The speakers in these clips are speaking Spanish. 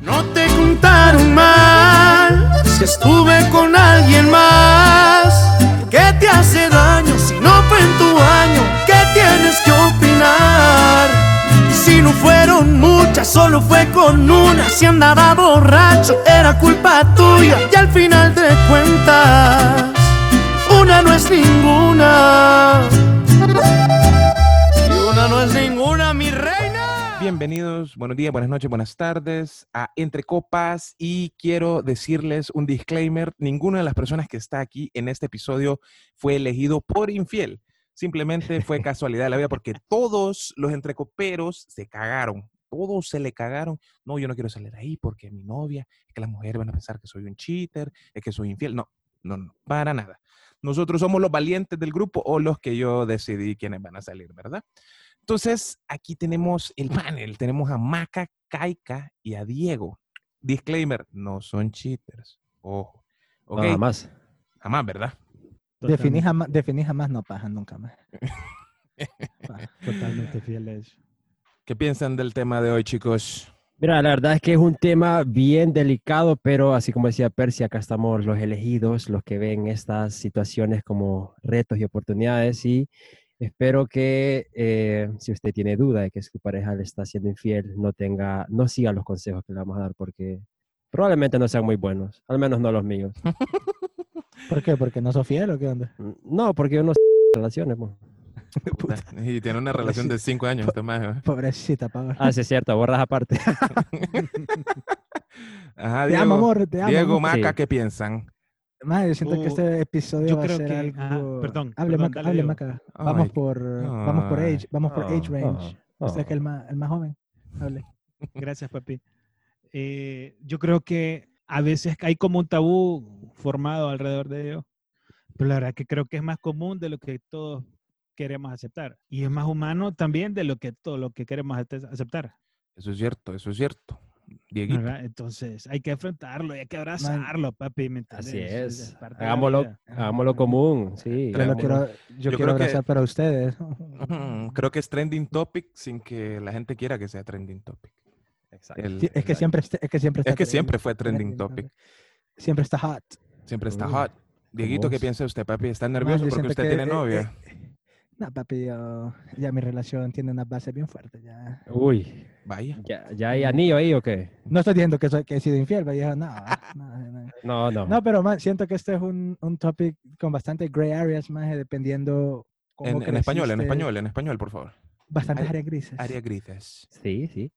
No te contaron mal si estuve con alguien más. ¿Qué te hace daño si no fue en tu año? ¿Qué tienes que opinar? Si no fueron muchas, solo fue con una. Si andaba borracho, era culpa tuya. Y al final de cuentas, una no es ninguna. Y una no es ninguna. Bienvenidos, buenos días, buenas noches, buenas tardes a Entre Copas y quiero decirles un disclaimer, ninguna de las personas que está aquí en este episodio fue elegido por infiel, simplemente fue casualidad de la vida porque todos los entrecoperos se cagaron, todos se le cagaron, no, yo no quiero salir ahí porque mi novia, es que las mujeres van a pensar que soy un cheater, es que soy infiel, no, no, no, para nada. Nosotros somos los valientes del grupo o los que yo decidí quiénes van a salir, ¿verdad? Entonces, aquí tenemos el panel. Tenemos a Maca, Kaika y a Diego. Disclaimer, no son cheaters. Ojo. Ok, Nada más. Jamás, ¿verdad? Definí jamás, definí jamás no paja nunca más. Totalmente fiel a eso. ¿Qué piensan del tema de hoy, chicos? Mira, la verdad es que es un tema bien delicado, pero así como decía Percy, acá estamos los elegidos, los que ven estas situaciones como retos y oportunidades y espero que eh, si usted tiene duda de que su pareja le está siendo infiel, no tenga, no siga los consejos que le vamos a dar porque probablemente no sean muy buenos, al menos no los míos. ¿Por qué? ¿Porque no sos fiel o qué onda? No, porque uno relaciones. mo. Y tiene una relación de cinco años, este maje, ¿eh? Pobrecita, Pablo. Ah, sí es cierto, borras aparte. Ajá, te amo, Diego. amor, te amo. Diego. Maca, Sí. ¿qué piensan? Madre, yo siento que este episodio yo va a creo ser que- algo... ajá, perdón, Hable, perdón, Maca, hable. Vamos Ay, por, vamos por age, vamos por age Oh, range. oh, Usted que es el más, el más joven. Hable. Gracias, papi. Eh, yo creo que a veces hay como un tabú formado alrededor de ello, pero la verdad que creo que es más común de lo que todos queremos aceptar. Y es más humano también de lo que todo lo que queremos ace- aceptar. Eso es cierto, eso es cierto. Dieguito. ¿verdad? Entonces hay que enfrentarlo, y hay que abrazarlo, papi. ¿me Así es. Hagámoslo, hagámoslo común, sí. Yo, quiero, yo, Yo quiero creo que- abrazar para ustedes. Creo que es trending topic sin que la gente quiera que sea trending topic. Exacto. El- Sí, es que siempre, es que siempre está es que trending, siempre fue trending topic. Siempre está hot. Siempre está hot. Dieguito, ¿qué piensa usted, papi? ¿Está nervioso porque usted que, tiene eh, novia? eh, No, papi, yo- ya mi relación tiene una base bien fuerte. Ya. Uy, Vaya. ¿ya, ya hay anillo ahí o qué? No estoy diciendo que, soy, que he sido infiel, pero yo, no, no, no. No, no. No, pero man, siento que este es un, un topic con bastante gray areas, más dependiendo cómo En, en español, en español, en español, por favor. Bastantes Área- áreas grises. Área grises. Sí, sí.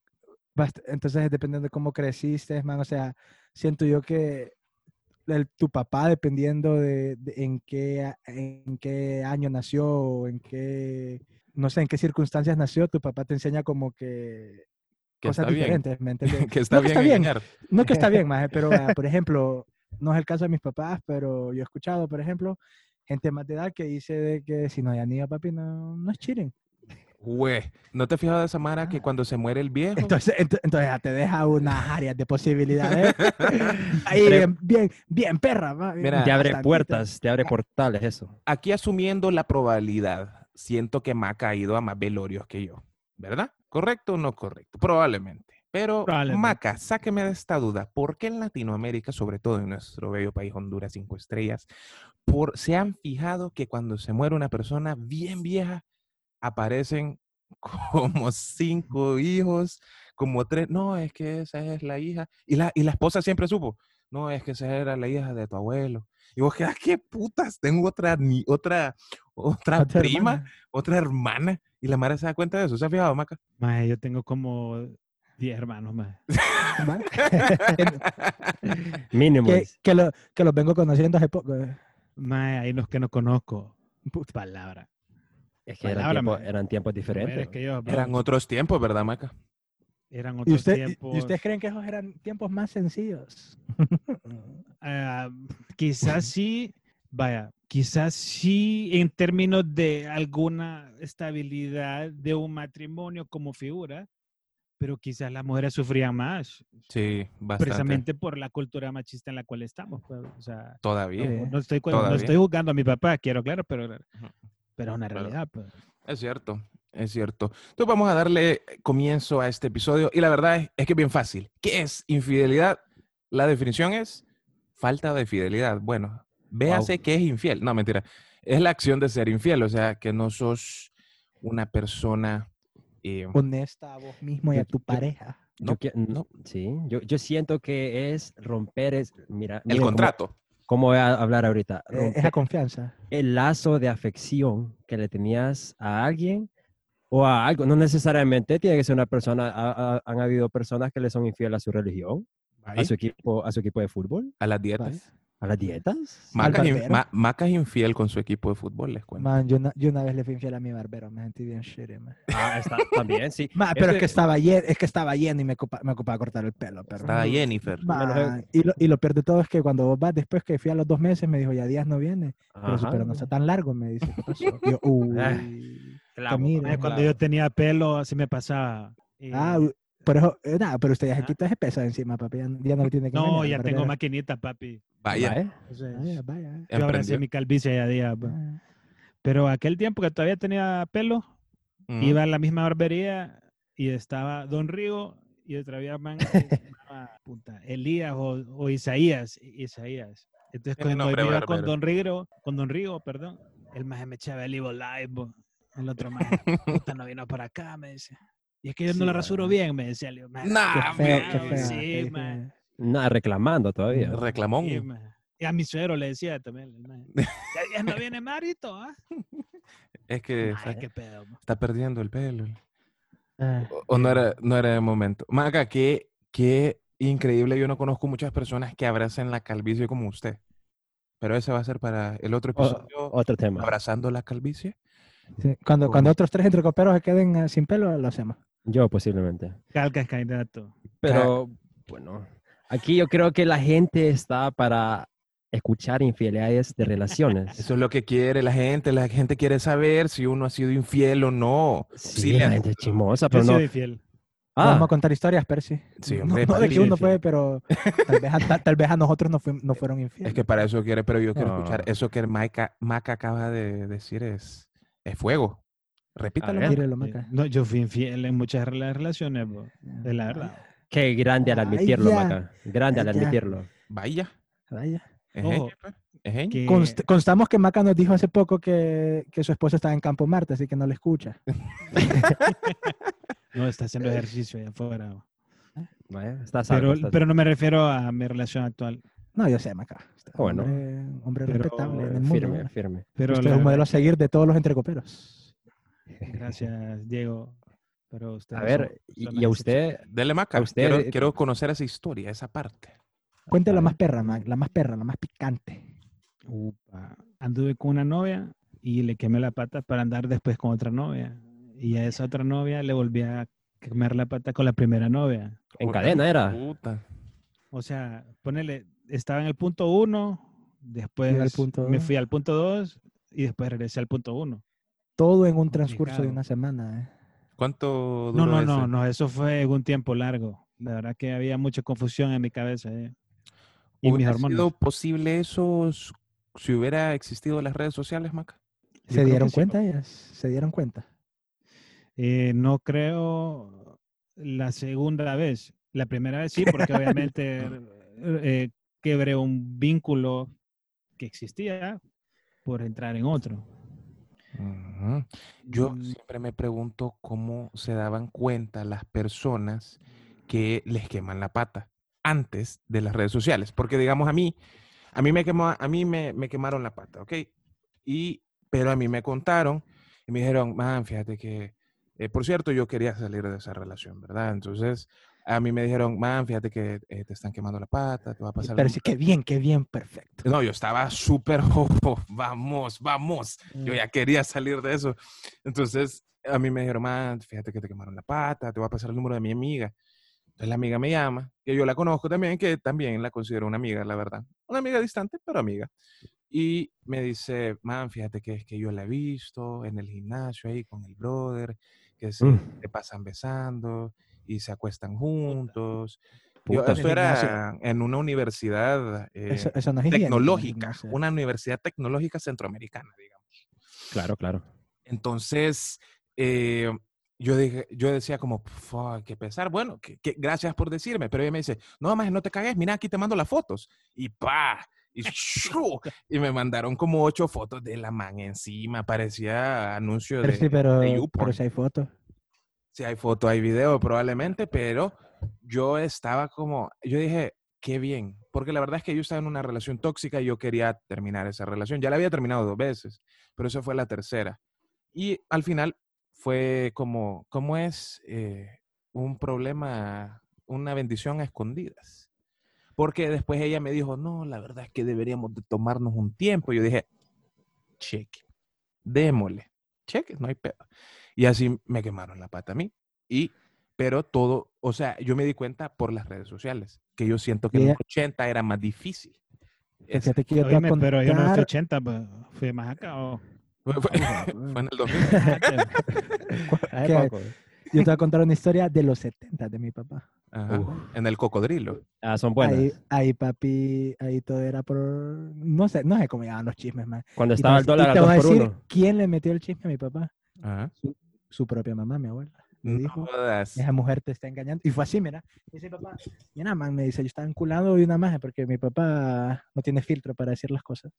Bast- Entonces, dependiendo de cómo creciste, man, o sea, siento yo que el- tu papá, dependiendo de, de en, qué, en qué año nació o en qué, no sé, en qué circunstancias nació, tu papá te enseña como que Que cosas está bien. diferentes, ¿me entiendes? que está No, que bien está bien. No que está bien, maje, pero por ejemplo, no es el caso de mis papás, pero yo he escuchado, por ejemplo, gente más de edad que dice de que si no hay anillo, papi, no, no es cheating. Güey, ¿no te has fijado de esa mara que Ah. cuando se muere el viejo? Entonces, ent- entonces ya te deja unas áreas de posibilidades. Ahí Pero- bien, bien, bien perra. bien Mira, Te abre bastantita. puertas, te abre portales, eso. Aquí asumiendo la probabilidad, siento que Maca ha ido a más velorios que yo. ¿Verdad? ¿Correcto o no correcto? Probablemente. Pero, Probablemente. Maca, sáqueme de esta duda. ¿Por qué en Latinoamérica, sobre todo en nuestro bello país Honduras, cinco estrellas, por, se han fijado que cuando se muere una persona bien vieja, aparecen como cinco hijos, como tres? No, es que esa es la hija. Y la, y la esposa siempre supo. No, es que esa era la hija de tu abuelo. Y vos quedas, ¿qué putas? Tengo otra, ni, otra, otra Otra prima, hermana. otra hermana. Y la madre se da cuenta de eso. ¿Se ha fijado, Maca? Maje, yo tengo como 10 hermanos más. Mínimo. que, que, lo, que los vengo conociendo hace poco. eh. Más hay los que no conozco. Palabra. Es que eran, tiempos, man. eran tiempos diferentes. que yo, Eran otros tiempos, ¿verdad, Maca? eran ¿Y, otros usted, y- tiempos. ¿Y ustedes creen que esos eran tiempos más sencillos? Ah, quizás sí, vaya, quizás sí en términos de alguna estabilidad de un matrimonio como figura, pero quizás las mujeres sufrían más, Sí, bastante. precisamente por la cultura machista en la cual estamos. pues, o sea, Todavía. Sí. no estoy, cu- no Todavía. estoy juzgando a mi papá, quiero claro, pero. Pero es una realidad. pues. Es cierto. Es cierto. Entonces vamos a darle comienzo a este episodio y la verdad es, es que es bien fácil. ¿Qué es infidelidad? La definición es falta de fidelidad. Bueno, véase qué es infiel. No, mentira. Es la acción de ser infiel, o sea, que no sos una persona... eh, Honesta a vos mismo y a Yo- tu yo- pareja. Yo No, que- no, sí, yo, yo siento que es romper, es, mira, el miren contrato. ¿Cómo voy a hablar ahorita? Eh, Romper esa confianza. el lazo de afección que le tenías a alguien o a algo. No necesariamente tiene que ser una persona. ha- ha- han habido personas que le son infieles a su religión, a su equipo, a su equipo de fútbol, a las dietas. A las dietas. Maca es, in- barbero. Ma- Maca es infiel con su equipo de fútbol, les cuento. Man, yo, una, yo una vez le fui infiel a mi barbero, me sentí bien shitty, man. Ah, está, también, sí. Ma, pero es que estaba lleno, es que estaba lleno y me, ocupa- me ocupaba cortar el pelo, pero. Estaba Jennifer. Man, y, lo, y lo peor de todo es que cuando vos vas, después que fui a los dos meses, me dijo, ya Díaz no viene. Pero, pelo no está tan largo, me dice, ¿qué pasó? Y yo, uy. Clavo, mira, Eh, Cuando yo tenía pelo, así me pasaba. Eh, Ah, eso, eh, nada, pero usted ya se Ajá. quitó ese peso encima, papi, ya, ya no le tiene que no, ya tengo maquinita, papi. Vaya, Vaya. Entonces, Vaya, vaya. yo ahora sí mi calvicie ya día. pues. Ah. Pero aquel tiempo que todavía tenía pelo, Mm. iba a la misma barbería y estaba Don Rigo y otra vez man que se llamaba, puta, Elías o, o Isaías. Isaías. Entonces Tiene cuando nombre iba barbero. con Don Rigo, con Don Rigo, perdón, el más me echaba el Evo Live. bo. El otro más, puta, no vino por acá, me dice. Y es que yo no lo rasuro bien, me decía. Le digo, "Man, Nah, Qué feo, qué man, feo. Sí, qué man. Nada, reclamando todavía. Reclamón. Sí, man. Y a mi suegro le decía también. Ya, ya no viene Marito, ¿ah? Es que Ay, está, qué pedo. está perdiendo el pelo. Ah, O, o no era, no era el momento. Maca, qué, qué increíble. Yo no conozco muchas personas que abracen la calvicie como usted. Pero ese va a ser para el otro O- episodio. otro tema. abrazando la calvicie. sí, Cuando, cuando otros tres entrecoperos se queden eh, sin pelo, lo hacemos. Yo posiblemente. Calcas candidato. Pero bueno, aquí yo creo que la gente está para escuchar infidelidades de relaciones. Eso es lo que quiere la gente. La gente quiere saber si uno ha sido infiel o no. Sí, le la han- gente es chismosa, Yo pero he no. sido infiel. Ah, Vamos a contar historias, Percy. Sí, No- hombre, no, de que uno puede, pero tal vez, a, tal, tal vez a nosotros no, fuim- no fueron infieles. Es que para eso quiere, pero yo quiero escuchar. No. Eso que Maca, Maca acaba de decir es, es fuego. Repítalo. Maca. No, yo fui infiel en muchas rela- relaciones, bo, de la verdad. qué grande al admitirlo, ya. Maca. Grande al admitirlo. Vaya. Vaya. Ejeño, Ojo, pues, que- Const- constamos que Maca nos dijo hace poco que, que su esposa estaba en Campo Marte, así que no le escucha. no está haciendo ejercicio allá afuera. bo. Vaya, está a salvo, Pero, está- pero no me refiero a mi relación actual. No, yo sé, Maca. Usted es un Bueno. Hombre, hombre Pero respetable en el mundo. firme, ¿verdad? firme. Pero Usted la es un modelo a seguir de todos los entrecoperos. Gracias, Diego. Pero usted A ver, son- y, son y a usted, Dele Maca. a usted- Quiero, quiero conocer esa historia, esa parte. Cuente la más perra, Mac, la más perra, la más picante. Upa. Anduve con una novia y le quemé la pata para andar después con otra novia. Y a esa otra novia le volví a quemar la pata con la primera novia. en Puta, cadena era. Puta. O sea, ponele, estaba en el punto uno, después punto me dos. fui al punto dos y después regresé al punto uno. Todo en un transcurso de una semana. ¿eh? ¿Cuánto No, duró no, no, ese? no, eso fue un tiempo largo. La verdad que había mucha confusión en mi cabeza. eh. Y mis ¿Hubiera hormonas. sido posible eso si hubiera existido las redes sociales, Maca? ¿Se dieron que sí, cuenta ellas? ¿Se dieron cuenta? Eh, no creo la segunda vez. La primera vez sí, porque obviamente eh, quebré un vínculo que existía por entrar en otro. Yo Mm, siempre me pregunto cómo se daban cuenta las personas que les queman la pata antes de las redes sociales. Porque digamos a mí, a mí me quemó, a mí me, me quemaron la pata, ¿ok? Y, pero a mí me contaron y me dijeron, man, fíjate que, eh, por cierto, yo quería salir de esa relación, ¿verdad? Entonces, a mí me dijeron, man, fíjate que eh, te están quemando la pata, te va a pasar... Pero algo". sí, qué bien, qué bien, perfecto. No, yo estaba súper, oh, oh, vamos, vamos. Yo Mm. ya quería salir de eso. Entonces, a mí me dijeron, man, fíjate que te quemaron la pata, te voy a pasar el número de mi amiga. Entonces la amiga me llama, que yo la conozco también, que también la considero una amiga, la verdad. Una amiga distante, pero amiga. Y me dice, man, fíjate que es que yo la he visto en el gimnasio ahí con el brother, que se Mm. te pasan besando y se acuestan juntos. Yo- Puta. esto el gimnasio. era en una universidad eh, Eso, eso no tecnológica, una universidad tecnológica centroamericana, digamos. Claro, claro. Entonces, eh, yo, dije, yo decía como, fuck, qué pesar. Bueno, que, que- gracias por decirme. Pero ella me dice, no, más no te cagues, mira, aquí te mando las fotos. Y pa, y, ¡shoo! y me mandaron como ocho fotos de la man encima. Parecía anuncio Pero de, sí, pero, de pero si hay fotos. Si hay foto, hay video probablemente, pero yo estaba como, yo dije, qué bien, porque la verdad es que yo estaba en una relación tóxica y yo quería terminar esa relación. Ya la había terminado dos veces, pero esa fue la tercera. Y al final fue como, ¿cómo es eh, un problema, una bendición a escondidas? Porque después ella me dijo, no, la verdad es que deberíamos de tomarnos un tiempo. Yo dije, cheque, démosle, cheque, no hay pedo. Y así me quemaron la pata a mí. Y, pero todo, o sea, yo me di cuenta por las redes sociales, que yo siento que en los Yeah. 80 era más difícil. Fíjate que yo te Oíme, pero yo no fui contar- 80, pues, fui más acá. o- fue, fue- fue en el 2000. Hace ¿Qué? poco. Yo te voy a contar una historia de los 70 de mi papá. Ajá. En el cocodrilo. Ah, son buenas. Ahí, ahí, papi, ahí todo era por... No sé, no sé cómo llamaban los chismes, man. Cuando Y te estaba a- el dólar y a te voy a 2 por decir 1. quién le metió el chisme a mi papá. Ajá. Su propia mamá, mi abuela. Me No dijo, jodas. esa mujer te está engañando. Y fue así, mira. Dice mi papá, mira, man, me dice, yo estaba enculado de una magia porque mi papá no tiene filtro para decir las cosas.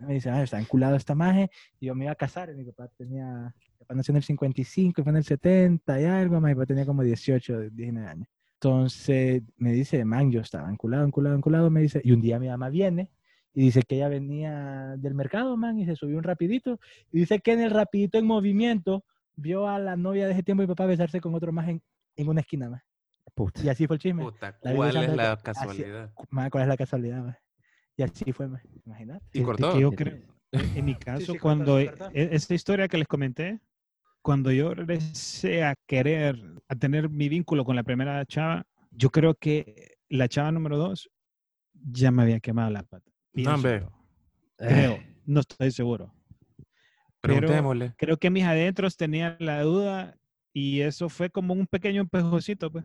Me dice, ah, está enculado esta magia y yo me iba a casar. Y mi papá tenía, mi papá nació en el 55, fue en el 70 y algo, mi papá tenía como 18, 19 años. Entonces me dice, man, yo estaba enculado, enculado, enculado, me dice, y un día mi mamá viene y dice que ella venía del mercado, man, y se subió un rapidito, y dice que en el rapidito en movimiento vio a la novia de ese tiempo y papá besarse con otro más en, en una esquina, más. Puta. Y así fue el chisme. Puta, La ¿cuál es la que- así- casualidad? Ma, ¿Cuál es la casualidad, ma? Y así fue, ma. Imagínate. Y cortó. yo creo, en mi caso, sí, cortó, cuando sí, e- cortó. e- esta historia que les comenté, cuando yo regresé a querer, a tener mi vínculo con la primera chava, yo creo que la chava número dos ya me había quemado la pata. Pienso hombre. Creo, no estoy seguro. Pero- Preguntémosle. Creo que mis adentros tenían la duda y eso fue como un pequeño empejocito, pues.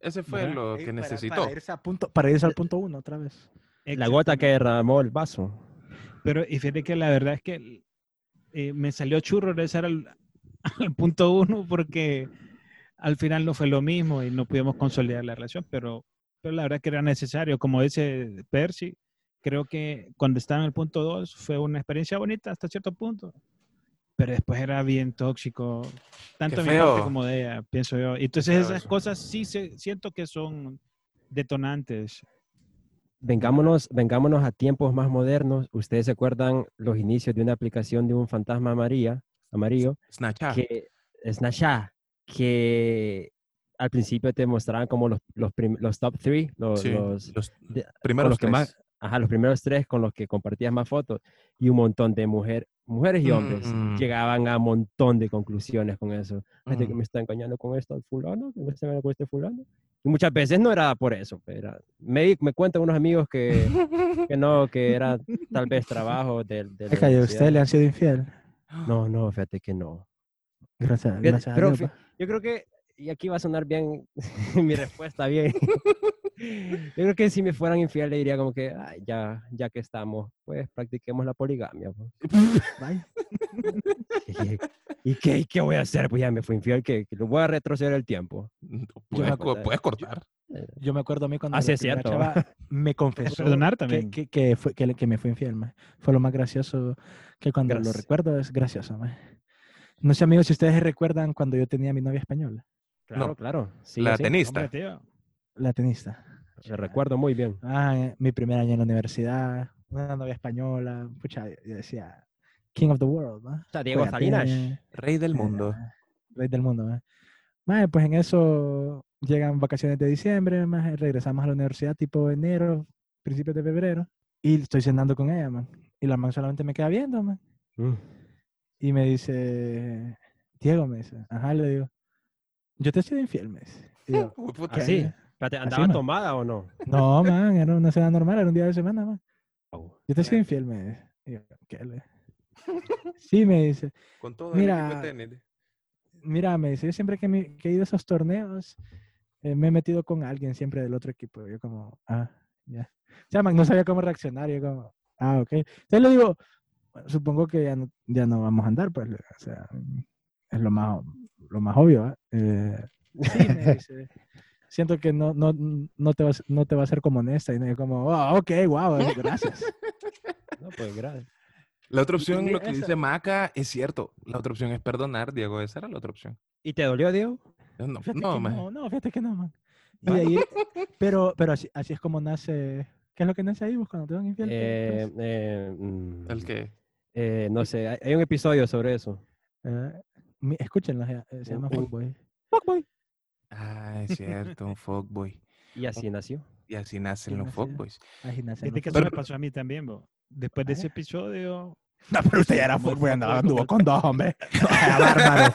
Ese fue ¿verdad? lo que para- necesitó. Para irse, a punto, para irse al punto uno otra vez. La gota que derramó el vaso. Pero y fíjate que la verdad es que eh, me salió churro regresar al, al punto uno porque al final no fue lo mismo y no pudimos consolidar la relación, pero, pero la verdad que era necesario. Como dice Percy, creo que cuando estaba en el punto dos fue una experiencia bonita hasta cierto punto, pero después era bien tóxico, tanto de mi parte como de ella, pienso yo. Y Entonces esas eso. cosas sí se, siento que son detonantes. Vengámonos, vengámonos a tiempos más modernos. Ustedes se acuerdan los inicios de una aplicación de un fantasma amarillo, amarillo Snapchat. que Snapchat, que al principio te mostraban como los, los, prim- los top three, los, Sí, los- los de- con primeros los que tres. más, ajá, los primeros tres con los que compartías más fotos y un montón de mujer, mujeres y hombres Mm. llegaban a un montón de conclusiones con eso. Gente que Mm. me está engañando con esto fulano, que me está engañando con este fulano. Y muchas veces no era por eso, pero me, me cuentan unos amigos que, que no, que era tal vez trabajo del... que a usted le han sido infiel. No, no, fíjate que no. Gracias, Fíjate, gracias a pero yo creo que, y aquí va a sonar bien mi respuesta, bien. yo creo que si me fueran infiel le diría como que, "Ay, ya, ya que estamos, pues practiquemos la poligamia. pues". ¿Y qué, y qué voy a hacer? Pues ya me fui infiel, que, que lo voy a retroceder el tiempo. Puedes, co- acuerdo- puedes cortar. Yo me acuerdo a mí cuando Ah, sí, la es primera cierto. chava me confesó perdonar que, también. que, que fue, que, que me fue infiel. ma. Fue lo más gracioso que cuando lo Gracias. recuerdo es gracioso. ma. No sé, amigos, si ustedes recuerdan cuando yo tenía a mi novia española, Claro, No, claro. Sí, la sí, tenista. Hombre. La tenista. Me recuerdo muy bien. Ah, eh, mi primer año en la universidad, una novia española, pucha, yo decía, King of the World, ¿no? O sea, Diego Salinas. Rey del mundo. Rey del mundo, ¿no? Mae, pues en eso llegan vacaciones de diciembre, más regresamos a la universidad tipo enero, principios de febrero, y estoy cenando con ella, man. Y la man solamente me queda viendo, man. Mm. Y me dice, Diego, me dice, ajá, le digo, yo te he sido infiel, me dice. Y yo, Uy, Espérate, Así, ¿Andaba man. tomada o no? No, man, era una cena normal, era un día de semana, man. Oh. Yo te sido infiel, me dice. Y yo, ¿qué le? Sí, me dice. Con todo Mira, el equipo de tenis. Mira, me dice, yo siempre que, me- que he ido a esos torneos, eh, me he metido con alguien siempre del otro equipo. Yo como, ah, ya. O sea, man, no sabía cómo reaccionar. Yo como, ah, ok. Entonces le digo, "Bueno, supongo que ya no, ya no vamos a andar, pues. O sea, es lo más, lo más obvio. ¿eh? Eh, sí, me dice, siento que no, no, no, te va, a ser- no te va a ser como honesta. Y como, oh, ok, wow, gracias. No, pues gracias. La otra opción, lo que esa- dice Maca, es cierto. La otra opción es perdonar, Diego. Esa era la otra opción. ¿Y te dolió, Diego? No, Fíjate no, maje. no, no, fíjate que no, man. Y ahí, pero pero así, así es como nace. ¿Qué es lo que nace ahí vos cuando te van infiel? ¿Qué- Eh, eh, mm, ¿El qué? eh, no sé, hay, hay un episodio sobre eso. Eh, mi- escúchenlo, se llama. Fuckboy. Fuckboy. Ah, es cierto, un fuckboy. Y así nació. Y así nacen los nació. fuckboys. Ahí nace. Fíjate que ¿no? eso me pasó a mí también, bo. Después de ese Vaya. episodio, No, pero usted ya era Fuckboy, andaba, anduvo con dos, hombre. No sea bárbaro.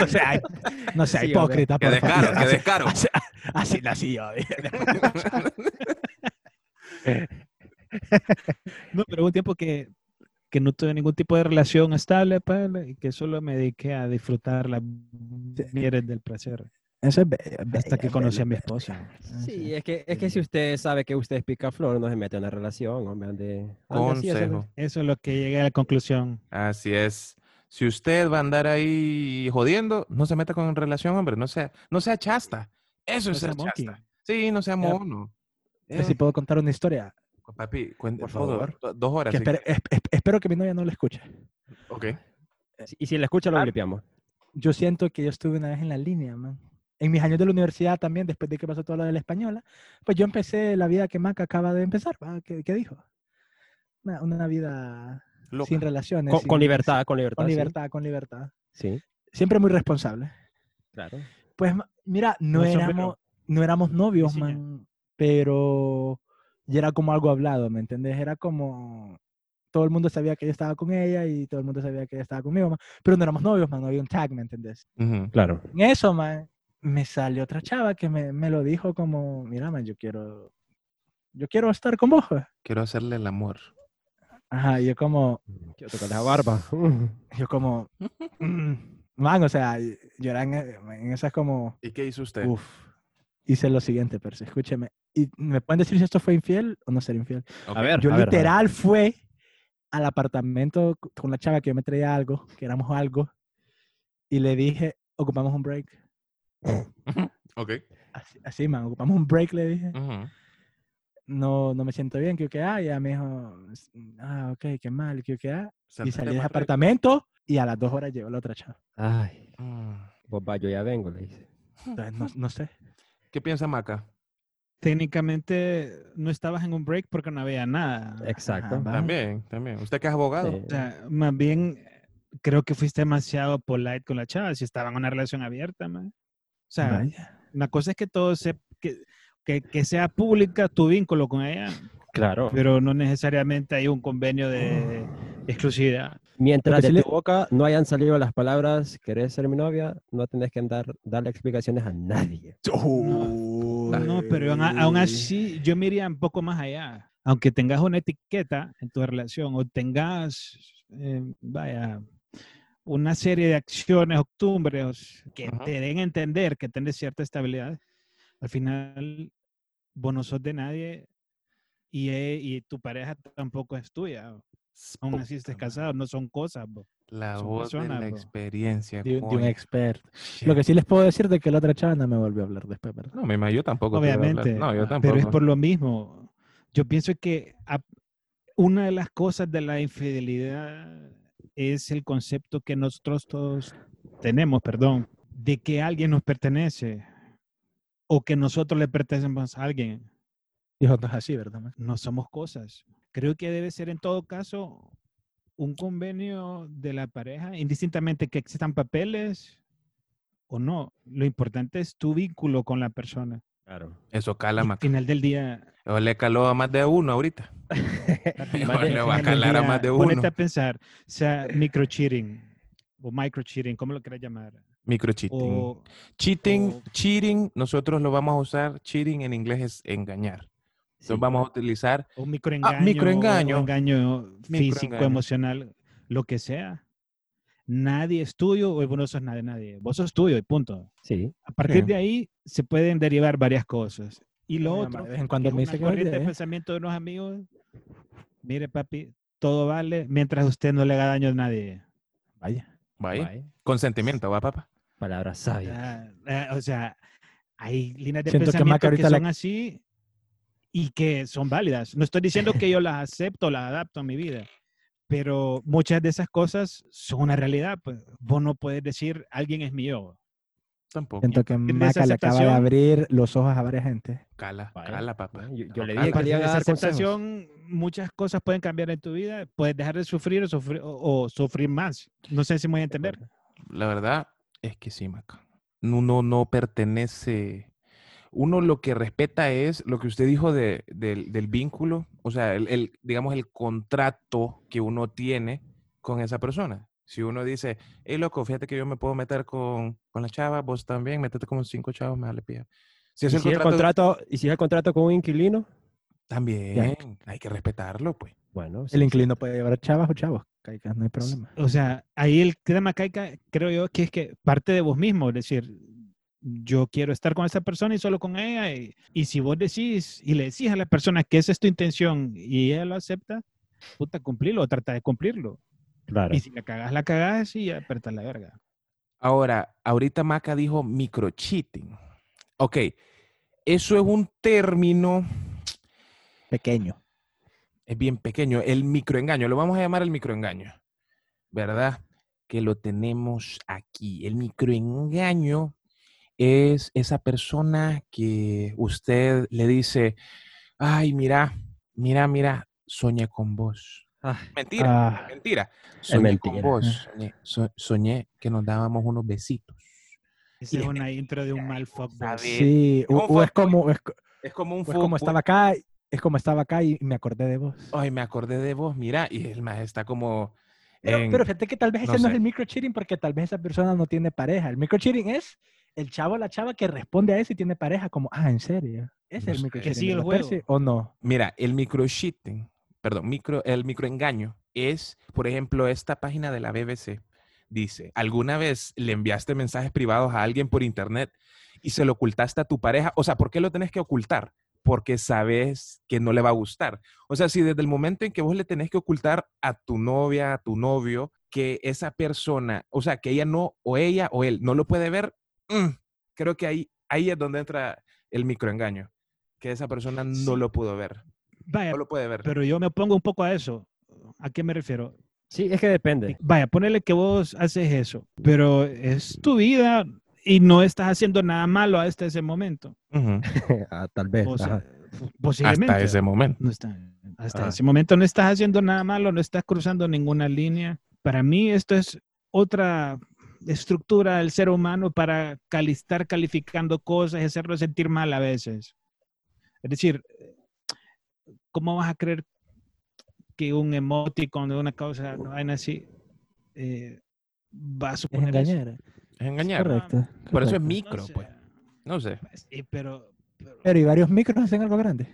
No sea, no sea Sí, hipócrita, ¡Qué por descaro, favor. Así, descaro! así, así nací yo. No, pero hubo un tiempo que, que no tuve ningún tipo de relación estable, pa, y que solo me dediqué a disfrutar las mieles del placer. Eso es bello, Hasta que bello, conocí a mi esposa. Sí, es que, es que si usted sabe que usted es picaflor, no se mete en una relación, hombre, ande... ande así, eso es- Consejo. Eso es lo que llegué a la conclusión. Así es. Si usted va a andar ahí jodiendo, no se meta con relación, hombre. No sea, no sea chasta. Eso No es ser sea monkey. chasta. Sí, no sea mono. Yo sí puedo contar una historia. Papi, cuente Por favor. do- Dos horas. Que si espere- es- es- espero que mi novia no la escuche. Ok. Y si le escucha, lo Ah, limpiamos. Yo siento que yo estuve una vez en la línea, man. En mis años de la universidad también, después de que pasó todo lo de la española, pues yo empecé la vida que Maca acaba de empezar. ¿Qué, qué dijo? Una, una vida Loca. sin relaciones. Con, sin- con libertad, con libertad. Con sí. libertad, con libertad. Sí, Siempre muy responsable. claro. Pues mira, no sombrero. éramos, no éramos novios, señor. man, pero ya era como algo hablado, ¿me entendés? Era como todo el mundo sabía que yo estaba con ella y todo el mundo sabía que ella estaba conmigo, man, pero no éramos novios, man, no había un tag, ¿me entendés? Ujú. Claro. En eso, man, me salió otra chava que me, me lo dijo como, mira, man, yo quiero, yo quiero estar con vos. pues". Quiero hacerle el amor. Ajá, y yo como, Quiero tocar la barba. yo como, mm, man, o sea, yo era en, en esas como, ¿Y qué hizo usted? Uf. Hice lo siguiente, Percy, escúcheme. ¿Y me pueden decir si esto fue infiel o no ser infiel? A ver, Yo a ver, a ver. literal fue al apartamento con la chava que yo me traía algo, que éramos algo, y le dije, ocupamos un break. Ok. Así, así, man, ocupamos un break, le dije. No, no me siento bien, que que ah, ya me dijo, "S- ah, ok, qué mal, que que ah. Y salí del apartamento y a las dos horas llegó la otra chava. Ay, Mm. pues va, yo ya vengo, le dice. Entonces, no, no sé. ¿Qué piensa Maca? Técnicamente no estabas en un break porque no había nada. Exacto. Ajá. También, también. ¿Usted que es abogado? Sí. O sea, más bien creo que fuiste demasiado polite con la chava si estaban en una relación abierta, man. O sea, Vaya. una cosa es que todo se, que, que, que sea pública tu vínculo con ella, Claro. pero no necesariamente hay un convenio de exclusividad. Mientras de tu boca no hayan salido las palabras, ¿querés ser mi novia? No tenés que andar, darle explicaciones a nadie. No, pero aún, a- aún así yo me iría un poco más allá. Aunque tengas una etiqueta en tu relación o tengas, eh, vaya, una serie de acciones o costumbres que Ajá. te den a entender que tienes cierta estabilidad, al final vos no sos de nadie y, eh, y tu pareja tampoco es tuya. Aún así estés casado, no son cosas. bo. La Son voz de personas, la bro. experiencia. De, de un experto. Lo que sí les puedo decir de que la otra chava no me volvió a hablar después, ¿verdad? No, mi ma- yo tampoco. Obviamente. No, yo tampoco. Pero es por lo mismo. Yo pienso que a- una de las cosas de la infidelidad es el concepto que nosotros todos tenemos, perdón, de que alguien nos pertenece o que nosotros le pertenecemos a alguien. Dijo, no es así, ¿verdad? No somos cosas. Creo que debe ser en todo caso un convenio de la pareja, indistintamente que existan papeles o no. Lo importante es tu vínculo con la persona. Claro. Eso cala, al Maca. final del día, O le caló a más de uno ahorita. Más de- le va a al calar a más de Ponete uno. a pensar, sea micro cheating o micro cheating, ¿cómo lo quieras llamar? Micro cheating. O cheating, o- cheating, nosotros lo vamos a usar. Cheating en inglés es engañar. Entonces Sí. vamos a utilizar. o microengaño, microengaño. o engaño físico, Microengaño. emocional, lo que sea. Nadie es tuyo o vos no sos nada de nadie. Vos sos tuyo y punto. Sí. A partir Sí. de ahí se pueden derivar varias cosas. Y lo Mi otro, mamá de vez en que cuando me dice que corriente de olvide. pensamiento de unos amigos, mire papi, todo vale mientras usted no le haga daño a nadie. Vaya. Vaya. Vaya, Consentimiento, va, papá. Palabras sabias. Ah, ah, o sea, hay líneas de Siento que pensamiento que, la- son así y que son válidas. No estoy diciendo que yo las acepto, las adapto a mi vida, pero muchas de esas cosas son una realidad. Pues. Vos no puedes decir alguien es mío. Tampoco. Siento que Maca le acaba de aceptación- abrir los ojos a varias gente. Cala, Vaya. cala, papá. Yo, yo No, le cala. dije que le Esa dar consejos. aceptación, muchas cosas pueden cambiar en tu vida. Puedes dejar de sufrir o sufrir, o, o sufrir más. No sé si me voy a entender. La verdad es que sí, Maca. Uno no pertenece. Uno lo que respeta es lo que usted dijo de- del, del vínculo, o sea, el, el, digamos, el contrato que uno tiene con esa persona. Si uno dice, hey, loco, fíjate que yo me puedo meter con, con la chava, vos también, métete con cinco chavos, me vale pía. Si ¿Y es si, el es el contrato, ¿Y si es el contrato con un inquilino? también hay que respetarlo, pues. Bueno, sí, El sí. inclino puede llevar chavas o chavos. Caica, no hay problema. O sea, ahí el tema caica, creo yo, que es que parte de vos mismo, es decir, yo quiero estar con esa persona y solo con ella, y, y si vos decís y le decís a la persona que esa es tu intención y ella lo acepta, puta, cumplirlo, trata de cumplirlo. Claro. Y si la cagás, la cagás y apretas la verga. Ahora, ahorita Maca dijo microcheating. Ok, eso es un término, Pequeño. es bien pequeño, el microengaño, lo vamos a llamar el microengaño, ¿verdad? Que lo tenemos aquí. El microengaño es esa persona que usted le dice, ay, mira, mira, mira, soñé con vos. Ah, Mentira, Ah, mentira. Soñé con mentira. vos, soñé, so- soñé que nos dábamos unos besitos. Esa es una intro de un mal fuckboy. sí. O, o es como, es, Es como un o es como estaba acá, es como estaba acá y me acordé de vos. Ay, me acordé de vos, mira, y el más está como. Pero, en- pero fíjate que tal vez no ese no, sé. es el microcheating porque tal vez esa persona no tiene pareja. El microcheating es el chavo o la chava que responde a eso y tiene pareja, como, ah, ¿en serio? Ese No es el. Que sigue el ¿verdad, juego. Percy? ¿O no? Mira, el microcheating, perdón, micro, el microengaño es, por ejemplo, esta página de la BBC. Dice, ¿alguna vez le enviaste mensajes privados a alguien por internet y se lo ocultaste a tu pareja? O sea, ¿por qué lo tenés que ocultar? Porque sabes que no le va a gustar. O sea, si desde el momento en que vos le tenés que ocultar a tu novia, a tu novio, que esa persona, o sea, que ella no, o ella o él no lo puede ver, mm, creo que ahí, ahí es donde entra el microengaño, que esa persona no Sí. lo pudo ver, Vaya, no lo puede ver. pero yo me opongo un poco a eso. ¿A qué me refiero? sí, es que depende. Vaya, ponele que vos haces eso, pero es tu vida y no estás haciendo nada malo hasta ese momento. Ujú. Ah, tal vez. O sea, ajá. posiblemente. Hasta ese momento. No está, hasta Ah. ese momento no estás haciendo nada malo, no estás cruzando ninguna línea. Para mí esto es otra estructura del ser humano para cali- estar calificando cosas y hacerlo sentir mal a veces. Es decir, ¿cómo vas a creer que un emoticon de una causa no vaina así eh, va a Es suponer eso? engañar. Es engañar. Correcto. Por eso es correcto. micro, No sé. pues. No sé. Sí, pero, pero- Pero y varios micros hacen algo grande.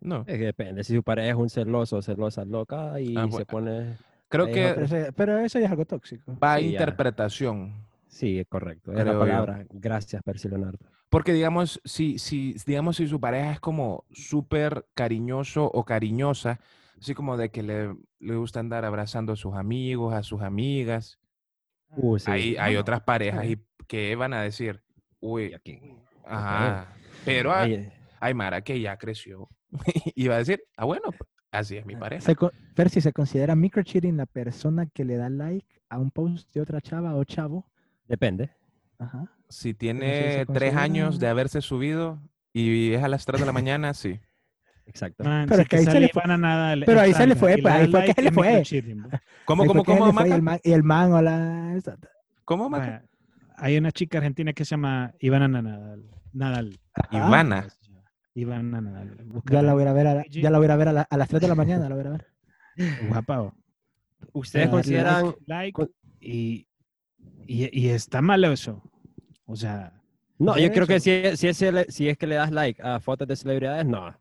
No. Es que depende. Si su pareja es un celoso o celosa loca y Ah, se bueno. pone. Creo que Pero, eso- pero eso ya es algo tóxico. va a Sí, ya. interpretación. Sí, es correcto. Es Creo la yo. palabra. Gracias, Percy Leonardo. Porque digamos, si, si, digamos, si su pareja es como súper cariñoso o cariñosa, así como de que le, le gusta andar abrazando a sus amigos, a sus amigas, Uh, sí. hay, hay Bueno, otras parejas sí. y que van a decir, Y uy, aquí. ajá, pero hay, Ahí- hay Mara que ya creció y va a decir, ah, bueno, pues, así es mi pareja. Se, co- Percy, ¿se considera microcheating la persona que le da like a un post de otra chava o chavo? Depende. Ajá. Si tiene tres años de haberse subido y es a las 3 de la mañana, sí. Exacto. Man, Pero si es que te ahí se sale le fue- Iván a Nadal pero ahí en se le fue, pues, le ahí fue que like, se le fue. ¿Cómo, Ahí cómo, cómo, y el man, y el man ¿Cómo, Maca? Hay una chica argentina que se llama Ivana Nadal. Nadal. Ajá. Ivana. Ivana Nadal. Ya Búscala. la voy a a ver a, la- ya la voy a a ver a, la- a las 3 de la mañana, la voy a a ver. Guapa, bo. ¿Ustedes consideran Like y, y, y está mal eso. O sea, No, yo creo que si es, si, es, si es que le das like a fotos de celebridades, no.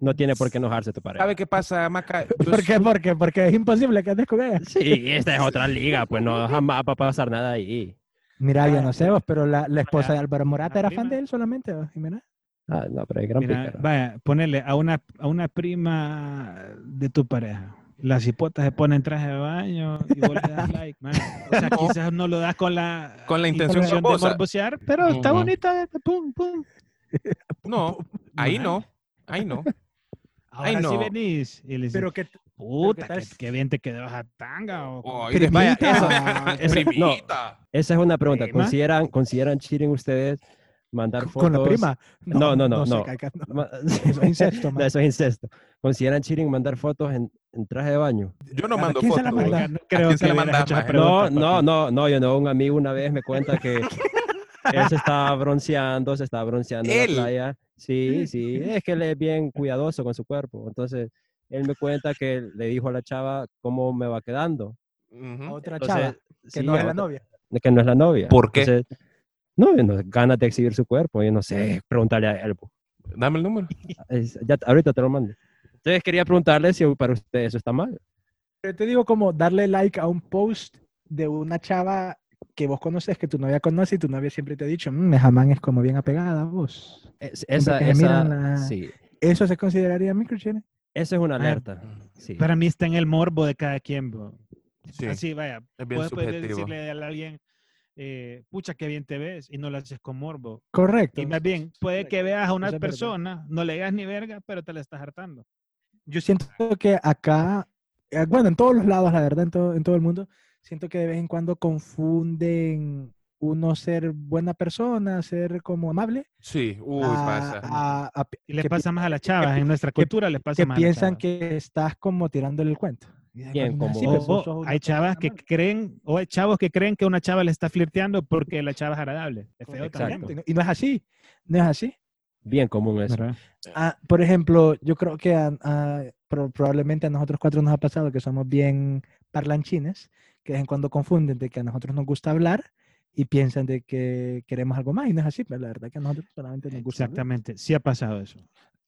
No tiene por qué enojarse tu pareja. ¿Sabe qué pasa, Maca? Yo ¿Por qué? Porque, porque es imposible que andes con ella. Sí, esta es otra liga, pues no jamás va a pasar nada ahí. Mira, yo Ah, no sé vos, pero la, la esposa de Álvaro Morata era fan de él solamente, ¿o, Jimena? Ah, no, pero es gran mira, pícaro. vaya, ponerle a una, a una prima de tu pareja. Las hipotas se ponen traje de baño y vos le das like, man. O sea, No. quizás no lo das con la, Con la intención de morbosear, pero está bonita. Pum, pum. No, ahí no. Ahí no. Ahora Ay, sí no. venís y le dices, Pero que puta, ¿qué tal qué, si- qué bien te quedó esa tanga. O, Oh, vaya, Primita. esa- Esa- no. primita. Esa es una pregunta. ¿Consideran, ¿Consideran cheating ustedes mandar fotos? con la prima. No, no, no, no. Eso es incesto, No, man. eso es incesto. ¿Consideran cheating mandar fotos en, en traje de baño? Yo no ¿A mando la fotos. manda? no ¿A creo quién se que la pregunta, No, no, no, no, yo no. Un amigo una vez me cuenta que él se estaba bronceando, se estaba bronceando en ¿Él? la playa. Sí, sí, es que él es bien cuidadoso con su cuerpo. Entonces, él me cuenta que le dijo a la chava cómo me va quedando. A Ujú. otra Entonces, chava, que sí, no es la otra- novia. que no es la novia. ¿Por qué? Entonces, no, no, ganas de exhibir su cuerpo, yo no sé, preguntarle a él. po. Dame el número. Es- ya, ahorita te lo mando. Entonces quería preguntarle si para usted eso está mal. Pero te digo como darle like a un post de una chava que vos conoces, que tu novia conoce y tu novia siempre te ha dicho, mmm, esa man es como bien apegada a vos. Es- esa, esa, la- sí, ¿Eso se consideraría microchene? eso es una Ah, alerta. Sí. Para mí está en el morbo de cada quien. bro. Sí, Así, vaya. es bien puedes subjetivo. decirle a alguien, eh, pucha, qué bien te ves, y no lo haces con morbo. Correcto. Y más bien, puede que veas a una es verdad. persona, no le digas ni verga, pero te la estás hartando. Yo siento que acá, eh, bueno, en todos los lados, la verdad, en todo, en todo el mundo, siento que de vez en cuando confunden uno ser buena persona, ser como amable, Sí, uy, a- pasa. a- a- Y le que pi- pasa más a las chavas, en nuestra cultura les pasa que más a las piensan chavas. que estás como tirándole el cuento. Bien, es como- así, pues, vos hay chavas que creen, o hay chavos que creen que una chava le está flirteando porque la chava es agradable. Es feo también. Y no es así, no es así. Bien común eso. Ah, por ejemplo, yo creo que a- a- pro- probablemente a nosotros cuatro nos ha pasado que somos bien parlanchines, que de vez en cuando confunden de que a nosotros nos gusta hablar y piensan de que queremos algo más y no es así, pero la verdad que a nosotros solamente nos gusta hablar. Exactamente, sí ha pasado eso.